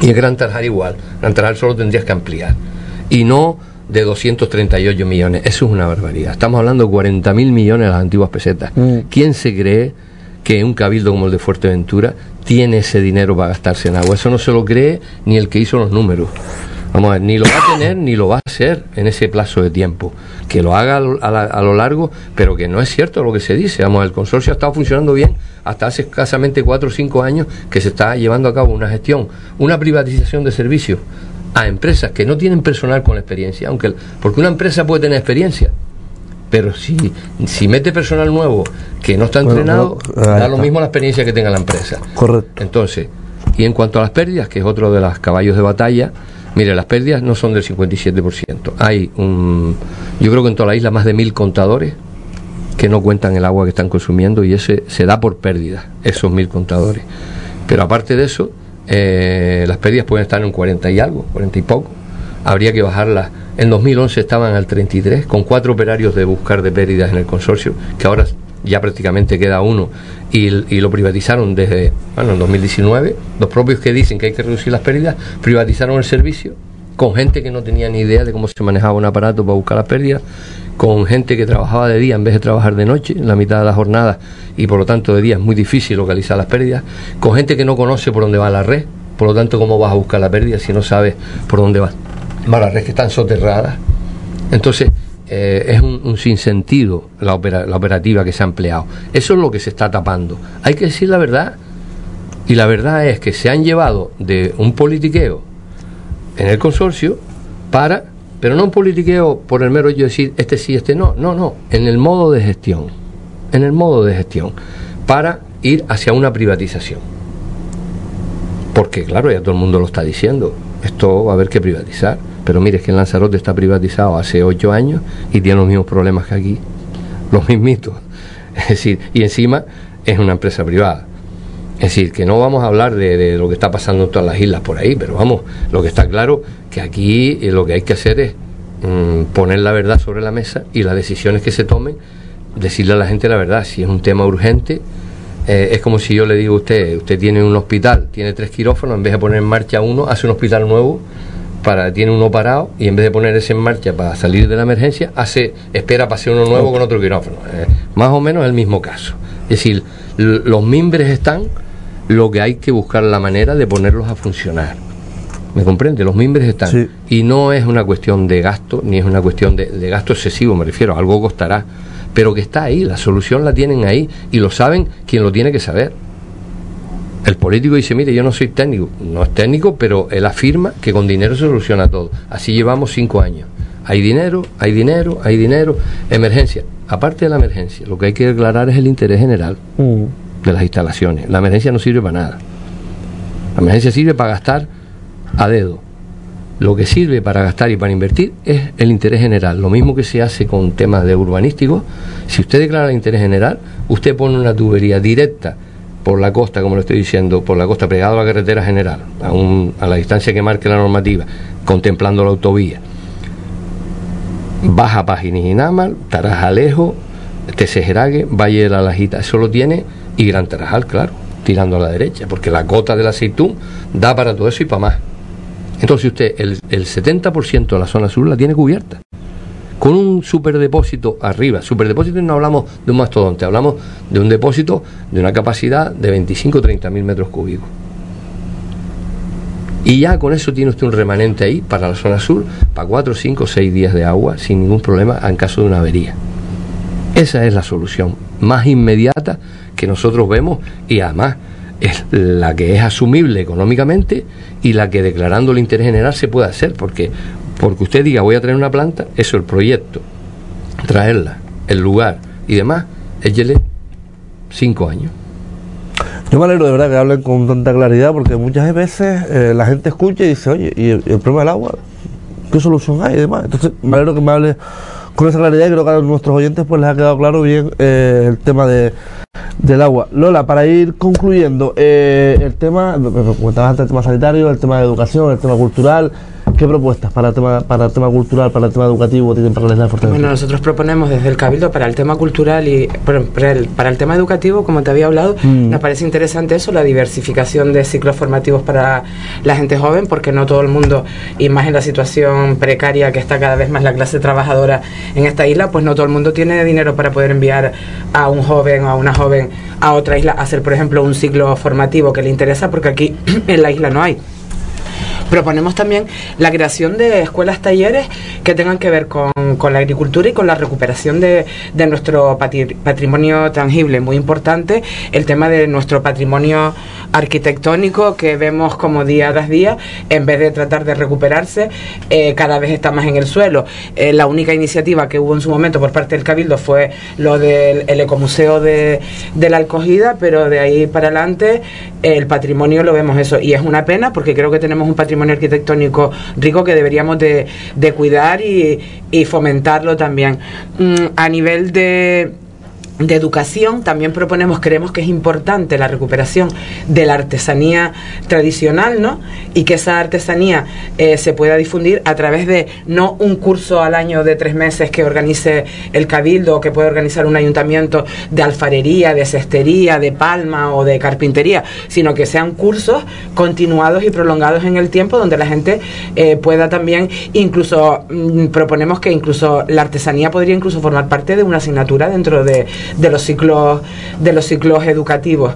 Y el Gran Tarjar igual, Gran Tarjar solo tendrías que ampliar. Y no de 238 millones, eso es una barbaridad. Estamos hablando de 40 mil millones de las antiguas pesetas. Mm. ¿Quién se cree que un cabildo como el de Fuerteventura tiene ese dinero para gastarse en agua. Eso no se lo cree ni el que hizo los números. Vamos a ver, ni lo va a tener ni lo va a hacer en ese plazo de tiempo. Que lo haga a lo, largo, pero que no es cierto lo que se dice. Vamos, el consorcio ha estado funcionando bien hasta hace escasamente cuatro o cinco años que se está llevando a cabo una gestión, una privatización de servicios a empresas que no tienen personal con experiencia, aunque porque una empresa puede tener experiencia, pero si, si mete personal nuevo que no está entrenado, da lo mismo la experiencia que tenga la empresa. Correcto. Entonces, y en cuanto a las pérdidas, que es otro de los caballos de batalla, mire, las pérdidas no son del 57%. Hay un, yo creo que en toda la isla más de mil contadores que no cuentan el agua que están consumiendo y ese se da por pérdida, esos mil contadores. Pero aparte de eso, eh, las pérdidas pueden estar en 40 y algo, 40 y poco. Habría que bajarlas en 2011 estaban al 33, con cuatro operarios de buscar de pérdidas en el consorcio, que ahora ya prácticamente queda uno, y, lo privatizaron desde, bueno, en 2019. Los propios que dicen que hay que reducir las pérdidas, privatizaron el servicio con gente que no tenía ni idea de cómo se manejaba un aparato para buscar las pérdidas, con gente que trabajaba de día en vez de trabajar de noche, en la mitad de la jornada, y por lo tanto de día es muy difícil localizar las pérdidas, con gente que no conoce por dónde va la red, por lo tanto, ¿cómo vas a buscar la pérdida si no sabes por dónde va? Red que están soterradas. Entonces, eh, es un, sinsentido la, la operativa que se ha empleado. Eso es lo que se está tapando. Hay que decir la verdad. Y la verdad es que se han llevado de un politiqueo en el consorcio para, pero no un politiqueo por el mero de decir este sí, este no, no, no, en el modo de gestión, en el modo de gestión, para ir hacia una privatización. Porque claro, ya todo el mundo lo está diciendo, esto va a haber que privatizar. Pero mire, es que en Lanzarote está privatizado hace ocho años y tiene los mismos problemas que aquí, los mismitos. <laughs> Es decir, y encima es una empresa privada. Es decir, que no vamos a hablar de, lo que está pasando en todas las islas por ahí, pero vamos, lo que está claro que aquí eh, lo que hay que hacer es mm, poner la verdad sobre la mesa y las decisiones que se tomen, decirle a la gente la verdad. Si es un tema urgente, eh, es como si yo le digo a usted, usted tiene un hospital, tiene tres quirófanos, en vez de poner en marcha uno, hace un hospital nuevo para tiene uno parado y en vez de poner ese en marcha para salir de la emergencia, hace espera para hacer uno nuevo con otro quirófano. Eh, más o menos el mismo caso. Es decir, los mimbres están, lo que hay que buscar la manera de ponerlos a funcionar. ¿Me comprende? Los mimbres están. Y no es una cuestión de gasto, ni es una cuestión de, de gasto excesivo, me refiero, algo costará. Pero que está ahí, la solución la tienen ahí y lo saben quien lo tiene que saber. El político dice, mire, yo no soy técnico. No es técnico, pero él afirma que con dinero se soluciona todo. Así llevamos cinco años. Hay dinero, hay dinero, hay dinero. Emergencia. aparte de la emergencia, lo que hay que declarar es el interés general Mm. de las instalaciones. La emergencia no sirve para nada. La emergencia sirve para gastar a dedo. Lo que sirve para gastar y para invertir es el interés general. Lo mismo que se hace con temas de urbanísticos. Si usted declara el interés general, usted pone una tubería directa por la costa, como le estoy diciendo, por la costa pegado a la carretera general, a, a la distancia que marque la normativa, contemplando la autovía. Baja Námal, Tarajalejo, Tesejerague, Valle de la Lajita, eso lo tiene, y Gran Tarajal, claro, tirando a la derecha, porque la cota del aceitún da para todo eso y para más. Entonces usted, el, el 70% de la zona sur la tiene cubierta. Con un superdepósito arriba. Superdepósito no hablamos de un mastodonte, hablamos de un depósito de una capacidad de 25 o 30 mil metros cúbicos. Y ya con eso tiene usted un remanente ahí para la zona sur, para 4, 5, 6 días de agua sin ningún problema en caso de una avería. Esa es la solución más inmediata que nosotros vemos y además es la que es asumible económicamente y la que declarando el interés general se puede hacer, porque porque usted diga voy a traer una planta, eso el proyecto, traerla, el lugar y demás, échele cinco años. Yo me alegro de verdad que hablen con tanta claridad porque muchas veces eh, la gente escucha y dice, oye, ¿y el, problema del agua? ¿Qué solución hay y demás? Entonces me alegro que me hable con esa claridad creo que a nuestros oyentes pues les ha quedado claro bien eh, el tema de, del agua. Lola, para ir concluyendo, eh, el tema, me me comentabas antes el tema sanitario, el tema de educación, el tema cultural, ¿qué propuestas para el tema, para el tema cultural, para el tema educativo tienen para la isla de Bueno, Fuerteventura? nosotros proponemos desde el Cabildo para el tema cultural y para el, para el tema educativo, como te había hablado, Mm. nos parece interesante eso, la diversificación de ciclos formativos para la gente joven, porque no todo el mundo, y más en la situación precaria que está cada vez más la clase trabajadora en esta isla, pues no todo el mundo tiene dinero para poder enviar a un joven o a una joven a otra isla a hacer, por ejemplo, un ciclo formativo que le interesa, porque aquí <clears throat> en la isla no hay. Proponemos también la creación de escuelas talleres que tengan que ver con, con la agricultura y con la recuperación de, de nuestro patrimonio tangible. Muy importante el tema de nuestro patrimonio arquitectónico que vemos como día tras día, en vez de tratar de recuperarse, eh, cada vez está más en el suelo. Eh, la única iniciativa que hubo en su momento por parte del Cabildo fue lo del el ecomuseo de, de la Alcogida, pero de ahí para adelante el patrimonio lo vemos eso. Y es una pena porque creo que tenemos un patrimonio arquitectónico rico que deberíamos de, de cuidar y, y fomentarlo también. Mm, a nivel de de educación también proponemos, creemos que es importante la recuperación de la artesanía tradicional, ¿no? Y que esa artesanía eh, se pueda difundir a través de no un curso al año de tres meses que organice el cabildo o que puede organizar un ayuntamiento de alfarería, de cestería, de palma o de carpintería, sino que sean cursos continuados y prolongados en el tiempo donde la gente eh, pueda también, incluso mm, proponemos que incluso la artesanía podría incluso formar parte de una asignatura dentro de, de los ciclos de los ciclos educativos.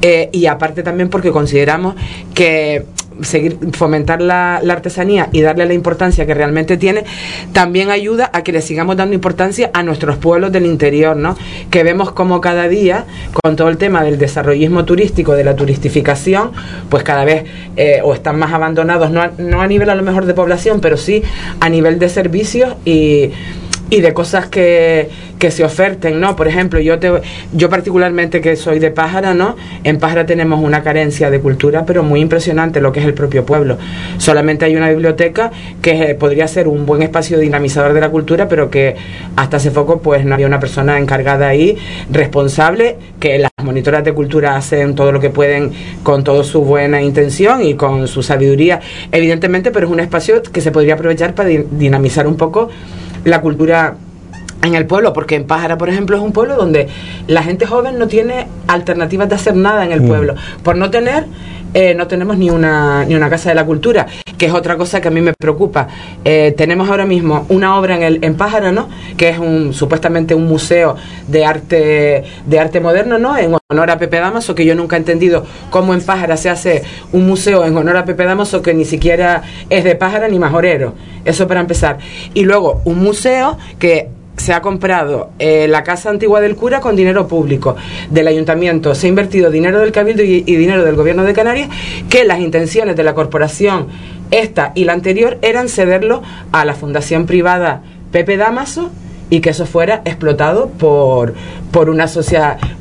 Eh, y aparte también porque consideramos que seguir fomentar la, la artesanía y darle la importancia que realmente tiene también ayuda a que le sigamos dando importancia a nuestros pueblos del interior no que vemos como cada día con todo el tema del desarrollismo turístico de la turistificación pues cada vez eh, o están más abandonados no no a nivel a lo mejor de población pero sí a nivel de servicios y y de cosas que, que se oferten, ¿no? Por ejemplo, yo te, yo particularmente que soy de Pájara, ¿no? En Pájara tenemos una carencia de cultura, pero muy impresionante lo que es el propio pueblo. Solamente hay una biblioteca que eh, podría ser un buen espacio dinamizador de la cultura, pero que hasta hace poco pues no había una persona encargada ahí, responsable, que las monitoras de cultura hacen todo lo que pueden con toda su buena intención y con su sabiduría, evidentemente, pero es un espacio que se podría aprovechar para di- dinamizar un poco la cultura en el pueblo, porque en Pájara, por ejemplo, es un pueblo donde la gente joven no tiene alternativas de hacer nada en el Mm. pueblo. Por no tener, eh, no tenemos ni una, ni una casa de la cultura, que es otra cosa que a mí me preocupa. Eh, tenemos ahora mismo una obra en, el, en Pájara, ¿no? Que es un supuestamente un museo de arte, de arte moderno, ¿no? En honor a Pepe Damaso, que yo nunca he entendido cómo en Pájara se hace un museo en honor a Pepe Damaso que ni siquiera es de Pájara ni majorero. Eso para empezar. Y luego un museo que se ha comprado eh, la casa antigua del cura con dinero público del ayuntamiento, se ha invertido dinero del cabildo y dinero del gobierno de Canarias, que las intenciones de la corporación, esta y la anterior, eran cederlo a la fundación privada Pepe Damaso y que eso fuera explotado por, por, una,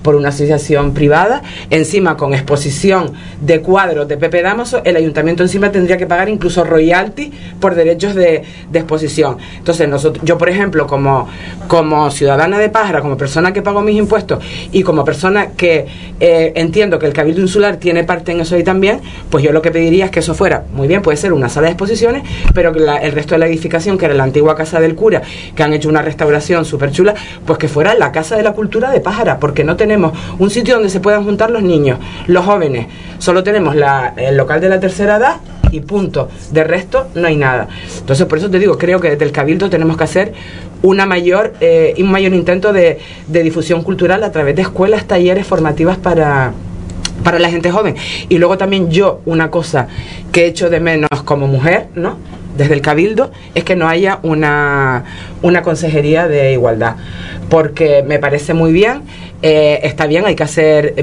por una asociación privada, encima con exposición de cuadros de Pepe Damaso, el ayuntamiento encima tendría que pagar incluso royalty por derechos de, exposición. Entonces, nosotros, yo, por ejemplo, como, como ciudadana de Pájara, como persona que pago mis impuestos y como persona que eh, entiendo que el Cabildo Insular tiene parte en eso ahí también, pues yo lo que pediría es que eso fuera, muy bien, puede ser una sala de exposiciones, pero que el resto de la edificación, que era la antigua casa del cura, que han hecho una restauración súper chula, pues que fuera la casa de la cultura de Pájara, porque no tenemos un sitio donde se puedan juntar los niños, los jóvenes, solo tenemos la, el local de la tercera edad y punto. De resto, no hay nada. Entonces, por eso te digo, creo que desde el Cabildo tenemos que hacer una mayor, eh, un mayor intento de, de difusión cultural a través de escuelas, talleres formativas para para la gente joven. Y luego también yo, una cosa que he hecho de menos como mujer, ¿no? Desde el Cabildo, es que no haya una, una consejería de igualdad. Porque me parece muy bien eh, está bien, hay que hacer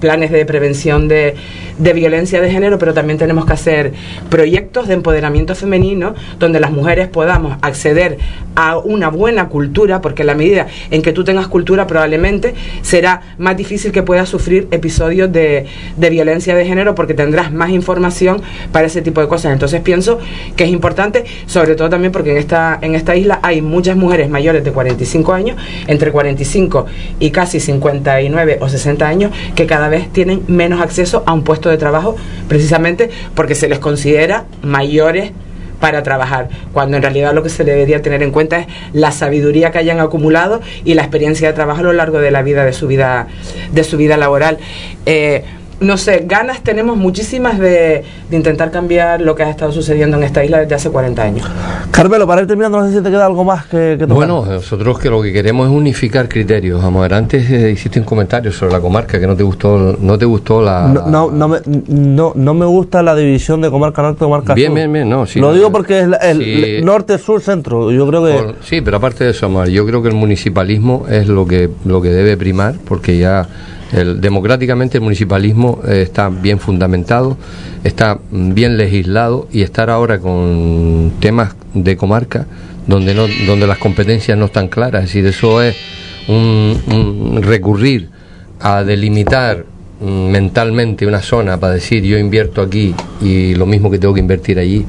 planes de prevención de, violencia de género, pero también tenemos que hacer proyectos de empoderamiento femenino donde las mujeres podamos acceder a una buena cultura, porque en la medida en que tú tengas cultura probablemente será más difícil que puedas sufrir episodios de, violencia de género porque tendrás más información para ese tipo de cosas. Entonces pienso que es importante, sobre todo también porque en esta, en esta isla hay muchas mujeres mayores de 45 años, entre 45 y casi 50 59 o 60 años que cada vez tienen menos acceso a un puesto de trabajo precisamente porque se les considera mayores para trabajar, cuando en realidad lo que se debería tener en cuenta es la sabiduría que hayan acumulado y la experiencia de trabajo a lo largo de la vida de su vida de su vida laboral. Eh, no sé, ganas tenemos muchísimas de, intentar cambiar lo que ha estado sucediendo en esta isla desde hace 40 años. Carmelo, para ir terminando, no sé si te queda algo más que, que Bueno, nosotros que lo que queremos es unificar criterios. Vamos a ver, antes eh, hiciste un comentario sobre la comarca que no te gustó, no te gustó la... No, no, me, no, no me gusta la división de comarca norte, comarca bien, sur. Bien, bien, no, sí. Lo digo porque es el, norte, sur, centro. Yo creo que... sí, pero aparte de eso, Amar, yo creo que el municipalismo es lo que, lo que debe primar, porque ya democráticamente el municipalismo eh, está bien fundamentado, está bien legislado y estar ahora con temas de comarca donde no, donde las competencias no están claras, es decir, eso es un, recurrir a delimitar mm, mentalmente una zona para decir yo invierto aquí y lo mismo que tengo que invertir allí.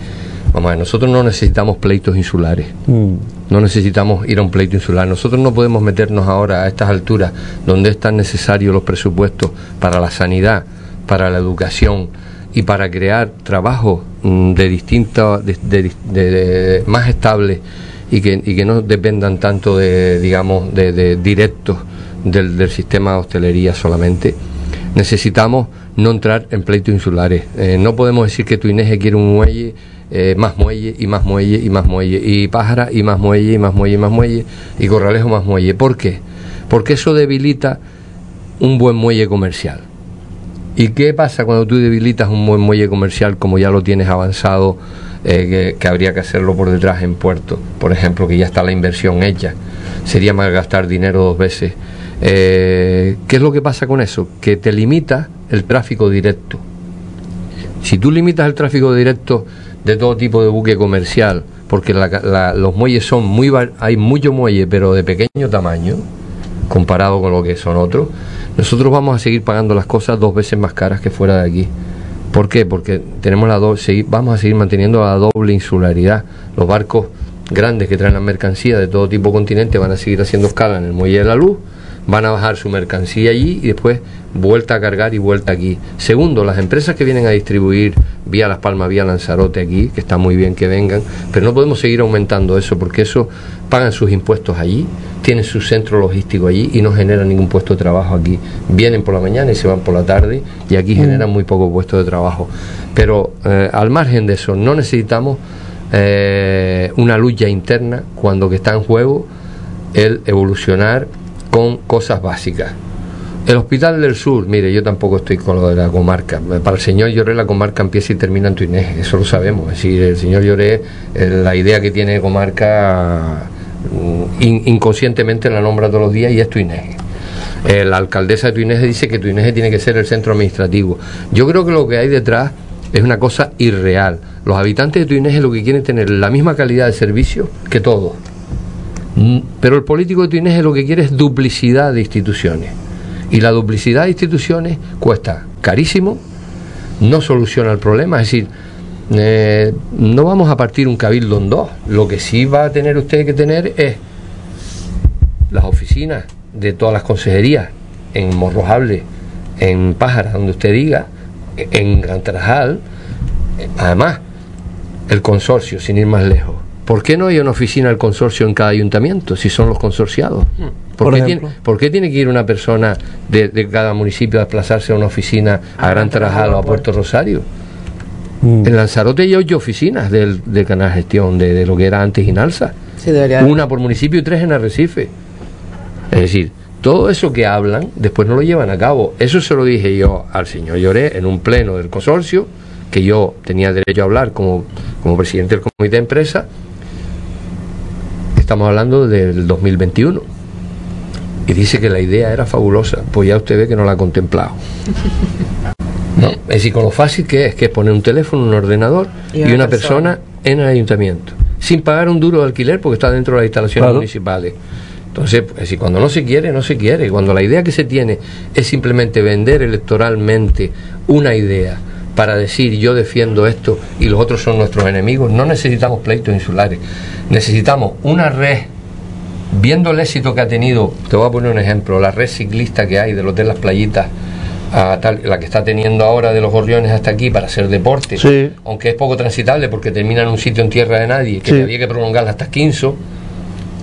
Vamos a ver, nosotros no necesitamos pleitos insulares. Mm no necesitamos ir a un pleito insular. Nosotros no podemos meternos ahora a estas alturas donde es tan necesario los presupuestos para la sanidad, para la educación y para crear trabajos mm, de distintos, de, más estables y que, y que no dependan tanto de, digamos, de, directos del, del sistema de hostelería solamente. Necesitamos no entrar en pleitos insulares. Eh, no podemos decir que tu Inés quiere un muelle eh, más muelle y más muelle y más muelle, y pájara y más muelle y más muelle y más muelle, y corralejo más muelle. ¿Por qué? Porque eso debilita un buen muelle comercial. ¿Y qué pasa cuando tú debilitas un buen muelle comercial como ya lo tienes avanzado, eh, que, habría que hacerlo por detrás en puerto? Por ejemplo, que ya está la inversión hecha. Sería más gastar dinero dos veces. Eh, ¿Qué es lo que pasa con eso? Que te limita el tráfico directo. Si tú limitas el tráfico directo de todo tipo de buque comercial, porque los muelles son muy, hay mucho muelle, pero de pequeño tamaño, comparado con lo que son otros, nosotros vamos a seguir pagando las cosas dos veces más caras que fuera de aquí. ¿Por qué? Porque tenemos la vamos a seguir manteniendo la doble insularidad. Los barcos grandes que traen la mercancía de todo tipo de continente van a seguir haciendo escala en el muelle de la luz van a bajar su mercancía allí y después vuelta a cargar y vuelta aquí. Segundo, las empresas que vienen a distribuir vía Las Palmas, vía Lanzarote aquí, que está muy bien que vengan, pero no podemos seguir aumentando eso porque eso pagan sus impuestos allí, tienen su centro logístico allí y no generan ningún puesto de trabajo aquí. Vienen por la mañana y se van por la tarde y aquí mm. generan muy pocos puestos de trabajo. Pero eh, al margen de eso, no necesitamos eh, una lucha interna cuando que está en juego el evolucionar con cosas básicas. El Hospital del Sur, mire, yo tampoco estoy con lo de la comarca. Para el señor Lloré la comarca empieza y termina en Tuinés, eso lo sabemos. Es decir, el señor Lloré, eh, la idea que tiene de comarca, mm, inconscientemente la nombra todos los días y es Tuinés. Eh, la alcaldesa de Tuinés dice que Tuinés tiene que ser el centro administrativo. Yo creo que lo que hay detrás es una cosa irreal. Los habitantes de Tuinés lo que quieren tener la misma calidad de servicio que todos pero el político de Tuinés lo que quiere es duplicidad de instituciones. Y la duplicidad de instituciones cuesta carísimo, no soluciona el problema, es decir, eh, no vamos a partir un cabildo en dos. Lo que sí va a tener usted que tener es las oficinas de todas las consejerías en Morrojable, en Pájara, donde usted diga, en Gran Trajal, además, el consorcio, sin ir más lejos. ¿Por qué no hay una oficina del consorcio en cada ayuntamiento si son los consorciados? Hmm. ¿Por, qué, tiene, tiene, que ir una persona de, cada municipio a desplazarse a una oficina a Gran Tarajal o a Puerto Rosario? Hmm. En Lanzarote hay ocho oficinas del, canal gestión de, lo que era antes Inalsa. una por municipio y tres en Arrecife. Es decir, todo eso que hablan después no lo llevan a cabo. Eso se lo dije yo al señor Lloré en un pleno del consorcio, que yo tenía derecho a hablar como, como presidente del comité de empresa estamos hablando del 2021. Y dice que la idea era fabulosa. Pues ya usted ve que no la ha contemplado. <laughs> No, es decir, con lo fácil que es, que es poner un teléfono, un ordenador y una, persona. en el ayuntamiento, sin pagar un duro de alquiler porque está dentro de las instalaciones municipales. Entonces, es decir, cuando no se quiere, no se quiere. Cuando la idea que se tiene es simplemente vender electoralmente una idea para decir yo defiendo esto y los otros son nuestros enemigos, no necesitamos pleitos insulares. Necesitamos una red, viendo el éxito que ha tenido, te voy a poner un ejemplo, la red ciclista que hay de los de las playitas, a tal, la que está teniendo ahora de los gorriones hasta aquí para hacer deporte, aunque es poco transitable porque termina en un sitio en tierra de nadie, que había que prolongarla hasta Quinzo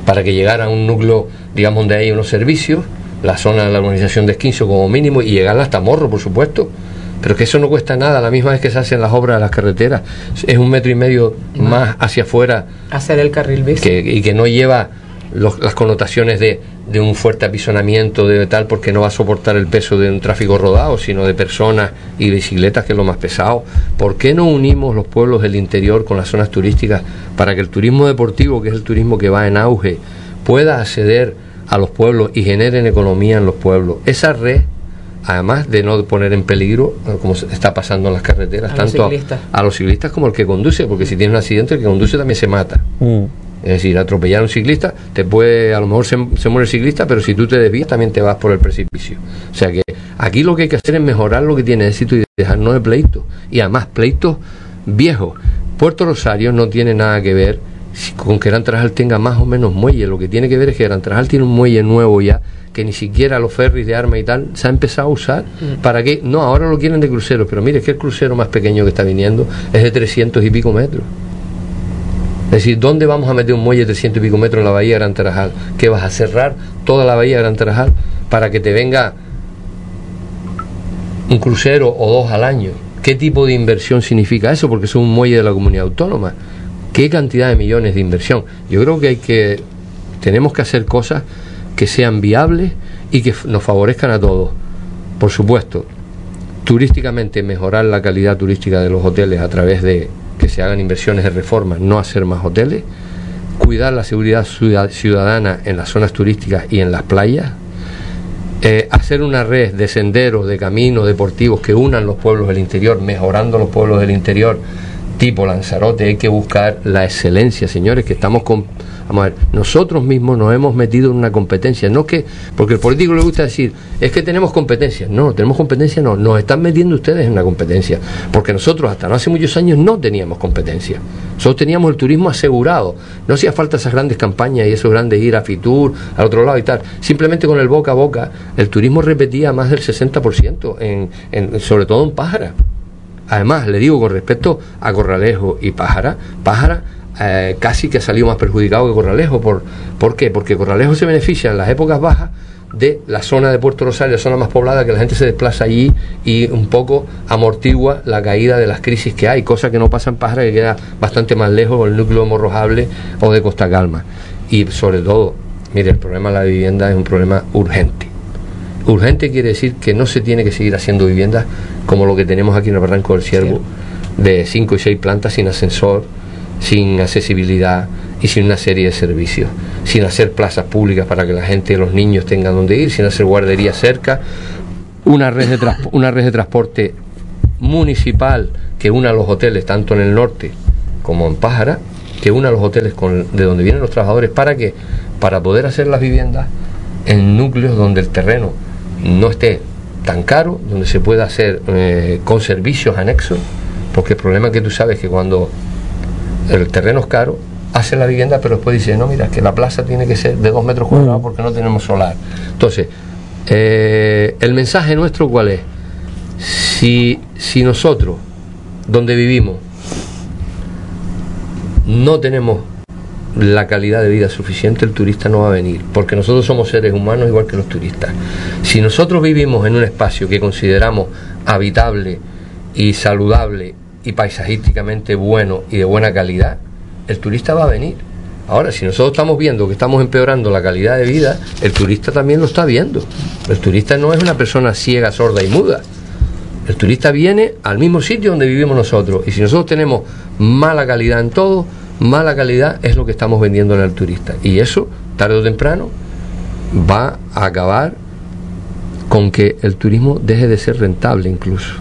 para que llegara a un núcleo, digamos, donde hay unos servicios, la zona de la organización de Esquinzo como mínimo, y llegarla hasta Morro, por supuesto pero que eso no cuesta nada, la misma vez que se hacen las obras de las carreteras, es un metro y medio más hacia afuera. Hacer el carril bici. y que no lleva las connotaciones de, de, un fuerte apisonamiento de tal, porque no va a soportar el peso de un tráfico rodado, sino de personas y bicicletas, que es lo más pesado. ¿Por qué no unimos los pueblos del interior con las zonas turísticas para que el turismo deportivo, que es el turismo que va en auge, pueda acceder a los pueblos y generen economía en los pueblos? Esa red además de no poner en peligro, como está pasando en las carreteras, tanto a, los ciclistas como el que conduce, porque si tiene un accidente, el que conduce también se mata. Mm. Es decir, atropellar a un ciclista, te puede, a lo mejor se, muere el ciclista, pero si tú te desvías también te vas por el precipicio. O sea que aquí lo que hay que hacer es mejorar lo que tiene éxito y dejarnos de pleitos. Y además, pleitos viejos. Puerto Rosario no tiene nada que ver con que Gran Trajal tenga más o menos muelle. Lo que tiene que ver es que Gran Trajal tiene un muelle nuevo ya que ni siquiera los ferries de arma y tal se ha empezado a usar. Mm. ¿Para que No, ahora lo quieren de cruceros, pero mire, es que el crucero más pequeño que está viniendo es de 300 y pico metros. Es decir, ¿dónde vamos a meter un muelle de 300 y pico metros en la bahía de Gran Tarajal? ¿Que vas a cerrar toda la bahía de Gran Tarajal para que te venga un crucero o dos al año? ¿Qué tipo de inversión significa eso? Porque es un muelle de la comunidad autónoma. ¿Qué cantidad de millones de inversión? Yo creo que hay que tenemos que hacer cosas que sean viables y que nos favorezcan a todos. Por supuesto, turísticamente mejorar la calidad turística de los hoteles a través de que se hagan inversiones de reforma, no hacer más hoteles, cuidar la seguridad ciudadana en las zonas turísticas y en las playas, eh, hacer una red de senderos, de caminos deportivos que unan los pueblos del interior, mejorando los pueblos del interior, tipo Lanzarote, hay que buscar la excelencia, señores, que estamos con Vamos a ver, nosotros mismos nos hemos metido en una competencia, no que, porque el político le gusta decir, es que tenemos competencia. No, tenemos competencia, no, nos están metiendo ustedes en una competencia, porque nosotros hasta no hace muchos años no teníamos competencia. Nosotros teníamos el turismo asegurado, no hacía falta esas grandes campañas y esos grandes ir a Fitur, al otro lado y tal. Simplemente con el boca a boca, el turismo repetía más del 60%, en, en, sobre todo en Pájara. Además, le digo con respecto a Corralejo y Pájara, Pájara eh, casi que ha salido más perjudicado que Corralejo. ¿Por, ¿Por qué? Porque Corralejo se beneficia en las épocas bajas de la zona de Puerto Rosario, la zona más poblada, que la gente se desplaza allí y un poco amortigua la caída de las crisis que hay, cosa que no pasa en Pájara, que queda bastante más lejos del núcleo morrojable o de Costa Calma. Y sobre todo, mire, el problema de la vivienda es un problema urgente. Urgente quiere decir que no se tiene que seguir haciendo viviendas como lo que tenemos aquí en el Barranco del Ciervo, de 5 y 6 plantas sin ascensor, sin accesibilidad y sin una serie de servicios, sin hacer plazas públicas para que la gente, los niños tengan donde ir, sin hacer guarderías cerca, una red de, una red de transporte municipal que una los hoteles tanto en el norte como en Pájara, que una los hoteles con, de donde vienen los trabajadores para que para poder hacer las viviendas en núcleos donde el terreno no esté tan caro, donde se pueda hacer eh, con servicios anexos, porque el problema es que tú sabes que cuando el terreno es caro, hace la vivienda, pero después dice, no, mira, que la plaza tiene que ser de dos metros cuadrados mm. porque no tenemos solar. Entonces, eh, el mensaje nuestro cuál es? Si, si nosotros, donde vivimos, no tenemos la calidad de vida suficiente, el turista no va a venir, porque nosotros somos seres humanos igual que los turistas. Si nosotros vivimos en un espacio que consideramos habitable y saludable y paisajísticamente bueno y de buena calidad, el turista va a venir. Ahora, si nosotros estamos viendo que estamos empeorando la calidad de vida, el turista también lo está viendo. El turista no es una persona ciega, sorda y muda. El turista viene al mismo sitio donde vivimos nosotros. Y si nosotros tenemos mala calidad en todo, mala calidad es lo que estamos vendiendo al turista. Y eso, tarde o temprano, va a acabar con que el turismo deje de ser rentable incluso.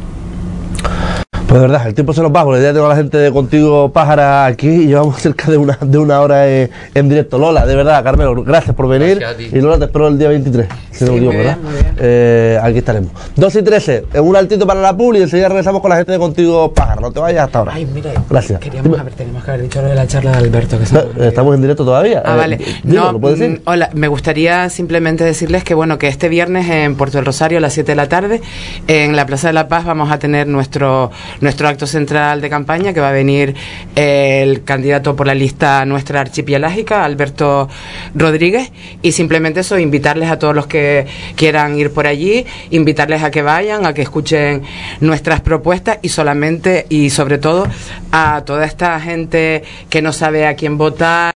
Pues de verdad, el tiempo se nos va, porque ya tengo a la gente de Contigo Pájara aquí y llevamos <laughs> cerca de una, de una hora en, directo. Lola, de verdad, Carmelo, gracias por venir. y Lola, te espero el día 23, si no me ¿verdad? Eh, aquí estaremos. 2 y 13, un altito para la publi y enseguida regresamos con la gente de Contigo Pájara. No te vayas hasta ahora. Ay, mira, gracias. Queríamos haber, tenemos que haber dicho lo de la charla de Alberto. Que estamos en directo todavía. Ah, vale. Eh, no, ¿lo decir? Mm, hola, me gustaría simplemente decirles que, bueno, que este viernes en Puerto del Rosario a las 7 de la tarde, en la Plaza de la Paz, vamos a tener nuestro, nuestro acto central de campaña que va a venir el candidato por la lista nuestra archipielágica, Alberto Rodríguez, y simplemente eso, invitarles a todos los que quieran ir por allí, invitarles a que vayan, a que escuchen nuestras propuestas y solamente y sobre todo a toda esta gente que no sabe a quién votar,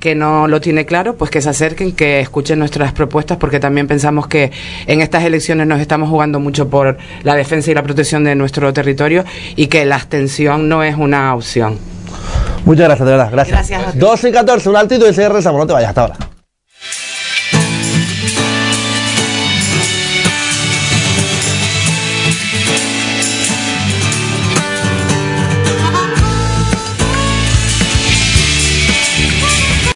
que no lo tiene claro, pues que se acerquen, que escuchen nuestras propuestas, porque también pensamos que en estas elecciones nos estamos jugando mucho por la defensa y la protección de nuestro territorio y que la abstención no es una opción. Muchas gracias, de verdad. Gracias. gracias 12 y 14, un altito y se regresamos. No te vayas hasta ahora.